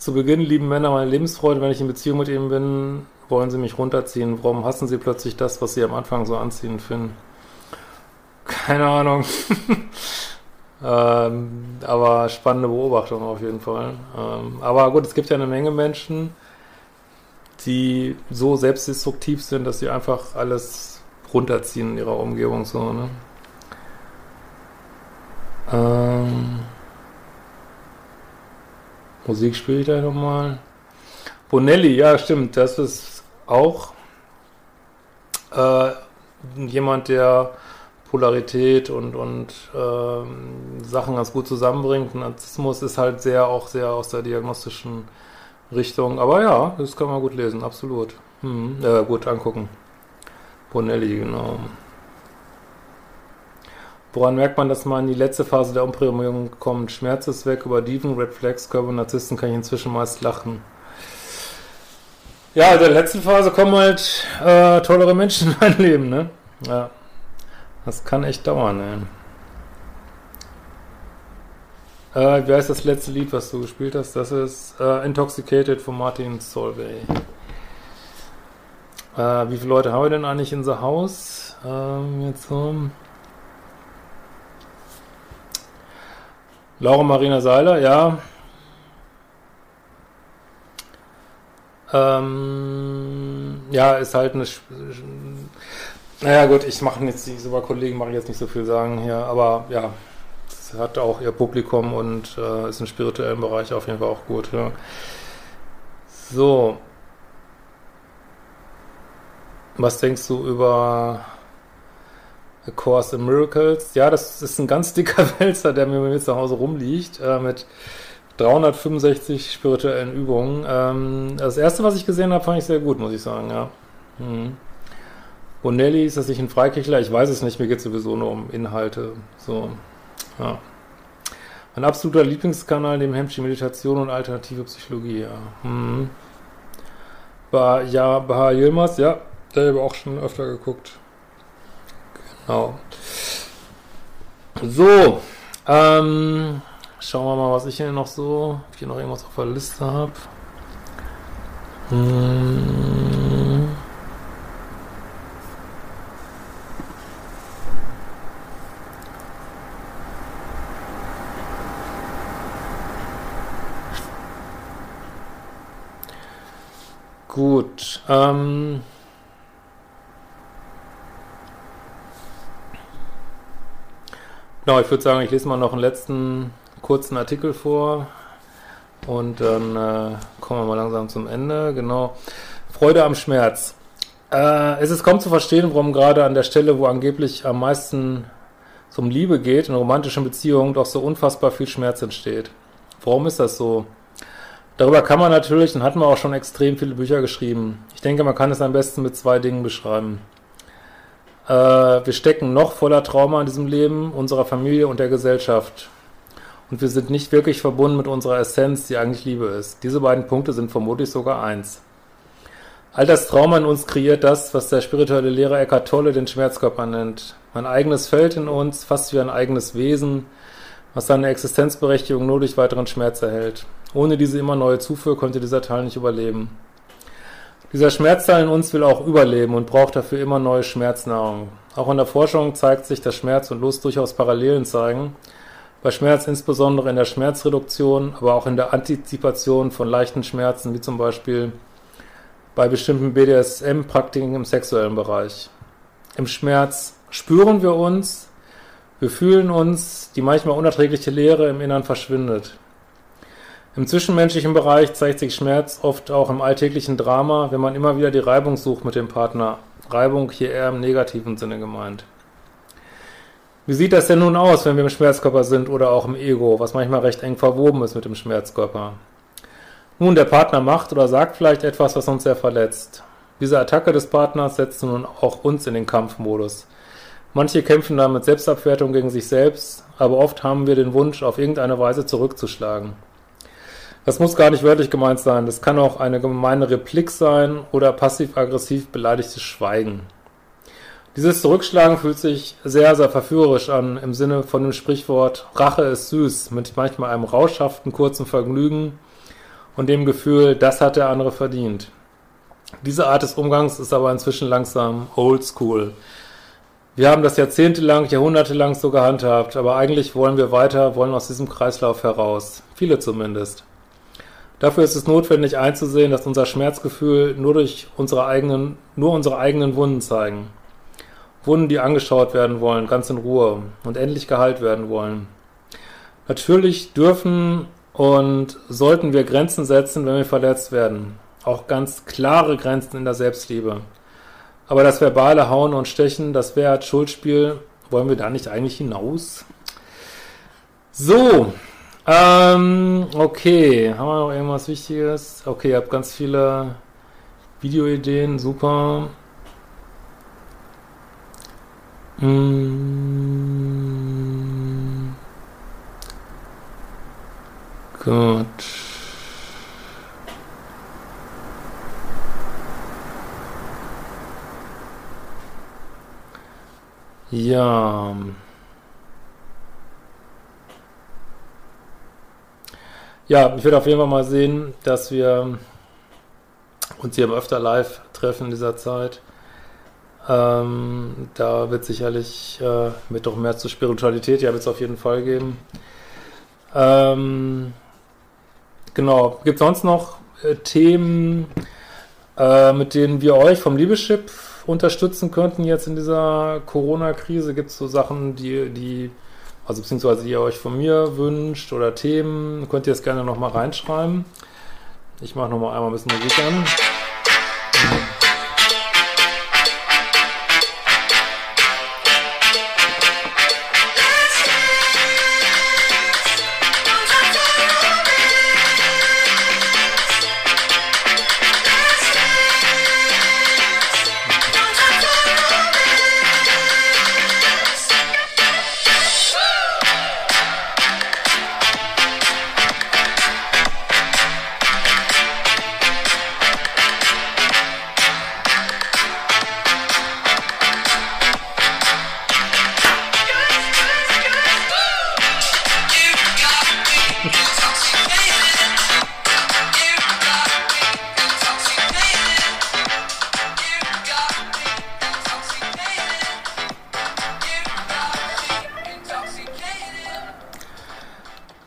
Zu Beginn lieben Männer meine Lebensfreude, wenn ich in Beziehung mit ihnen bin, wollen sie mich runterziehen. Warum hassen sie plötzlich das, was sie am Anfang so anziehen finden? Keine Ahnung. <laughs> ähm, aber spannende Beobachtung auf jeden Fall. Ähm, aber gut, es gibt ja eine Menge Menschen, die so selbstdestruktiv sind, dass sie einfach alles runterziehen in ihrer Umgebung so, ne? Ähm, Musik spiele ich da nochmal. Bonelli, ja, stimmt, das ist auch äh, jemand, der Polarität und, und äh, Sachen ganz gut zusammenbringt. Narzissmus ist halt sehr, auch sehr aus der diagnostischen Richtung. Aber ja, das kann man gut lesen, absolut. Hm, äh, gut angucken. Bonelli, genau. Woran merkt man, dass man in die letzte Phase der Umprogrammierung kommt? Schmerz ist weg, über Diven, Red Flags, Körper und Narzissten kann ich inzwischen meist lachen. Ja, in der letzten Phase kommen halt äh, tollere Menschen in mein Leben, ne? Ja. Das kann echt dauern, ne? Äh, wie heißt das letzte Lied, was du gespielt hast? Das ist äh, Intoxicated von Martin Solveig. Äh, wie viele Leute haben wir denn eigentlich in unser Haus? Ähm, jetzt so. Laura Marina Seiler, ja. Ähm, ja, ist halt eine. Naja, gut, ich mache jetzt die Kollegen mache ich jetzt nicht so viel sagen hier, aber ja, es hat auch ihr Publikum und äh, ist im spirituellen Bereich auf jeden Fall auch gut, ja. So. Was denkst du über A Course in Miracles. Ja, das ist ein ganz dicker <laughs> Wälzer, der mir bei mir zu Hause rumliegt, äh, mit 365 spirituellen Übungen. Ähm, das erste, was ich gesehen habe, fand ich sehr gut, muss ich sagen, ja. Hm. Bonelli, ist das nicht ein Freikirchler? Ich weiß es nicht, mir geht es sowieso nur um Inhalte. So, ja. Mein absoluter Lieblingskanal, dem Hemschi Meditation und alternative Psychologie, ja. Hm. Bah, ja, Baha Yilmaz, ja, der habe ich auch schon öfter geguckt. Genau. So, ähm, schauen wir mal, was ich hier noch so, ob ich hier noch irgendwas auf der Liste habe. Hm. Gut, ähm, Genau, ich würde sagen, ich lese mal noch einen letzten kurzen Artikel vor und dann äh, kommen wir mal langsam zum Ende. Genau. Freude am Schmerz. Äh, es ist kaum zu verstehen, warum gerade an der Stelle, wo angeblich am meisten um Liebe geht, in romantischen Beziehungen, doch so unfassbar viel Schmerz entsteht. Warum ist das so? Darüber kann man natürlich, und hatten wir auch schon extrem viele Bücher geschrieben. Ich denke, man kann es am besten mit zwei Dingen beschreiben. Äh, wir stecken noch voller Trauma in diesem Leben, unserer Familie und der Gesellschaft. Und wir sind nicht wirklich verbunden mit unserer Essenz, die eigentlich Liebe ist. Diese beiden Punkte sind vermutlich sogar eins. All das Trauma in uns kreiert das, was der spirituelle Lehrer Eckhart Tolle den Schmerzkörper nennt. Ein eigenes Feld in uns, fast wie ein eigenes Wesen, was seine Existenzberechtigung nur durch weiteren Schmerz erhält. Ohne diese immer neue Zufuhr könnte dieser Teil nicht überleben. Dieser Schmerzteil in uns will auch überleben und braucht dafür immer neue Schmerznahrung. Auch in der Forschung zeigt sich, dass Schmerz und Lust durchaus Parallelen zeigen. Bei Schmerz insbesondere in der Schmerzreduktion, aber auch in der Antizipation von leichten Schmerzen, wie zum Beispiel bei bestimmten BDSM-Praktiken im sexuellen Bereich. Im Schmerz spüren wir uns, wir fühlen uns, die manchmal unerträgliche Leere im Innern verschwindet. Im zwischenmenschlichen Bereich zeigt sich Schmerz oft auch im alltäglichen Drama, wenn man immer wieder die Reibung sucht mit dem Partner. Reibung hier eher im negativen Sinne gemeint. Wie sieht das denn nun aus, wenn wir im Schmerzkörper sind oder auch im Ego, was manchmal recht eng verwoben ist mit dem Schmerzkörper? Nun, der Partner macht oder sagt vielleicht etwas, was uns sehr verletzt. Diese Attacke des Partners setzt nun auch uns in den Kampfmodus. Manche kämpfen da mit Selbstabwertung gegen sich selbst, aber oft haben wir den Wunsch, auf irgendeine Weise zurückzuschlagen. Das muss gar nicht wörtlich gemeint sein, das kann auch eine gemeine Replik sein oder passiv-aggressiv beleidigtes Schweigen. Dieses Zurückschlagen fühlt sich sehr, sehr verführerisch an, im Sinne von dem Sprichwort Rache ist süß, mit manchmal einem rauschhaften, kurzen Vergnügen und dem Gefühl, das hat der andere verdient. Diese Art des Umgangs ist aber inzwischen langsam oldschool. Wir haben das jahrzehntelang, jahrhundertelang so gehandhabt, aber eigentlich wollen wir weiter, wollen aus diesem Kreislauf heraus. Viele zumindest. Dafür ist es notwendig einzusehen, dass unser Schmerzgefühl nur durch unsere eigenen, nur unsere eigenen Wunden zeigen. Wunden, die angeschaut werden wollen, ganz in Ruhe und endlich geheilt werden wollen. Natürlich dürfen und sollten wir Grenzen setzen, wenn wir verletzt werden. Auch ganz klare Grenzen in der Selbstliebe. Aber das verbale Hauen und Stechen, das wäre Schuldspiel. Wollen wir da nicht eigentlich hinaus? So, ähm, okay, haben wir noch irgendwas Wichtiges? Okay, ihr habt ganz viele Videoideen, super. Hm. Gut. Ja. Ja, ich werde auf jeden Fall mal sehen, dass wir uns hier öfter live treffen in dieser Zeit. Ähm, da wird sicherlich äh, mit doch mehr zur Spiritualität, ja, wird es auf jeden Fall geben. Ähm, genau, gibt es sonst noch äh, Themen, äh, mit denen wir euch vom Liebeschip unterstützen könnten jetzt in dieser Corona-Krise? Gibt es so Sachen, die, die also beziehungsweise ihr euch von mir wünscht oder Themen, könnt ihr es gerne nochmal reinschreiben. Ich mache nochmal einmal ein bisschen Musik an.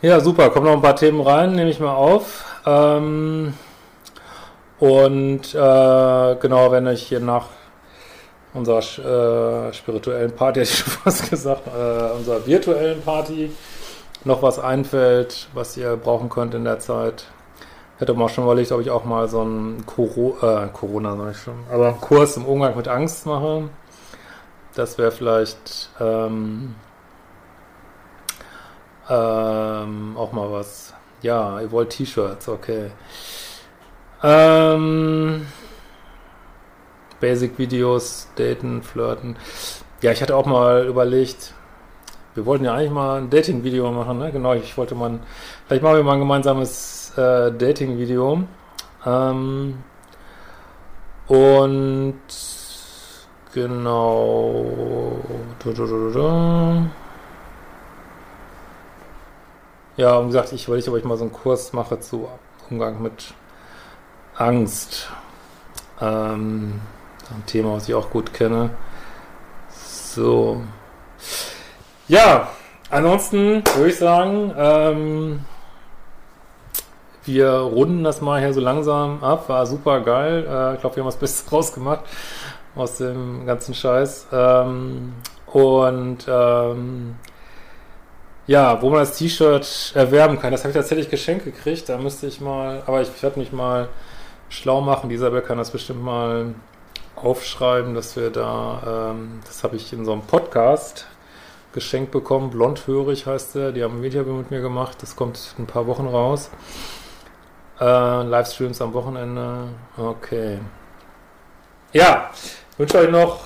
Ja, super. Kommen noch ein paar Themen rein, nehme ich mal auf. Ähm, und äh, genau, wenn ich hier nach unserer äh, spirituellen Party, <laughs> hätte ich schon fast gesagt, äh, unserer virtuellen Party noch was einfällt, was ihr brauchen könnt in der Zeit. Hätte man schon überlegt, ob ich auch mal so einen Coro äh, Corona, sag ich schon, aber Kurs im Umgang mit Angst mache. Das wäre vielleicht ähm, ähm, auch mal was. Ja, ihr wollt T-Shirts, okay. Ähm, Basic-Videos, daten, flirten. Ja, ich hatte auch mal überlegt, wir wollten ja eigentlich mal ein Dating-Video machen, ne? Genau, ich wollte mal, vielleicht machen wir mal ein gemeinsames äh, Dating-Video. Ähm, und genau. Du, du, du, ja, und gesagt, ich wollte, ob ich mal so einen Kurs mache zu Umgang mit Angst. Ähm, ein Thema, was ich auch gut kenne. So. Ja, ansonsten würde ich sagen, ähm, wir runden das mal hier so langsam ab. War super geil. Äh, ich glaube, wir haben das Beste <laughs> rausgemacht aus dem ganzen Scheiß. Ähm, und ähm, ja, wo man das T-Shirt erwerben kann, das habe ich tatsächlich geschenkt gekriegt. Da müsste ich mal, aber ich werde mich mal schlau machen. Die Isabel kann das bestimmt mal aufschreiben, dass wir da, ähm, das habe ich in so einem Podcast geschenkt bekommen. Blondhörig heißt der. Die haben ein Interview mit mir gemacht. Das kommt in ein paar Wochen raus. Äh, Livestreams am Wochenende. Okay. Ja, wünsche euch noch.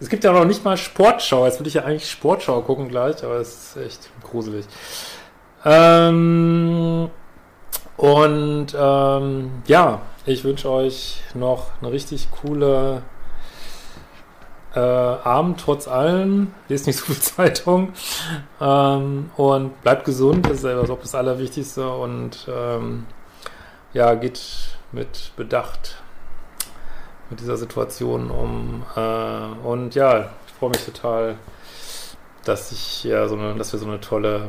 Es gibt ja noch nicht mal Sportschau. Jetzt will ich ja eigentlich Sportschau gucken gleich, aber es ist echt gruselig. Ähm, und ähm, ja, ich wünsche euch noch eine richtig coole äh, Abend trotz allem. Lest nicht so viel <laughs> Zeitung. Ähm, und bleibt gesund, das ist ja das Allerwichtigste. Und ähm, ja, geht mit Bedacht mit dieser Situation um. Äh, und ja, ich freue mich total, dass ich ja so eine, dass wir so eine tolle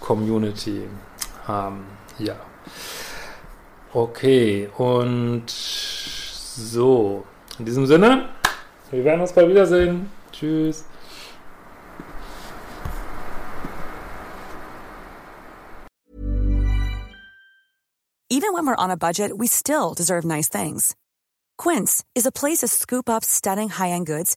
Community haben. Ja. Okay, und so. In diesem Sinne, wir werden uns bald wiedersehen. Tschüss. Even when we're on a budget, we still deserve nice things. Quince is a place to scoop up stunning high-end goods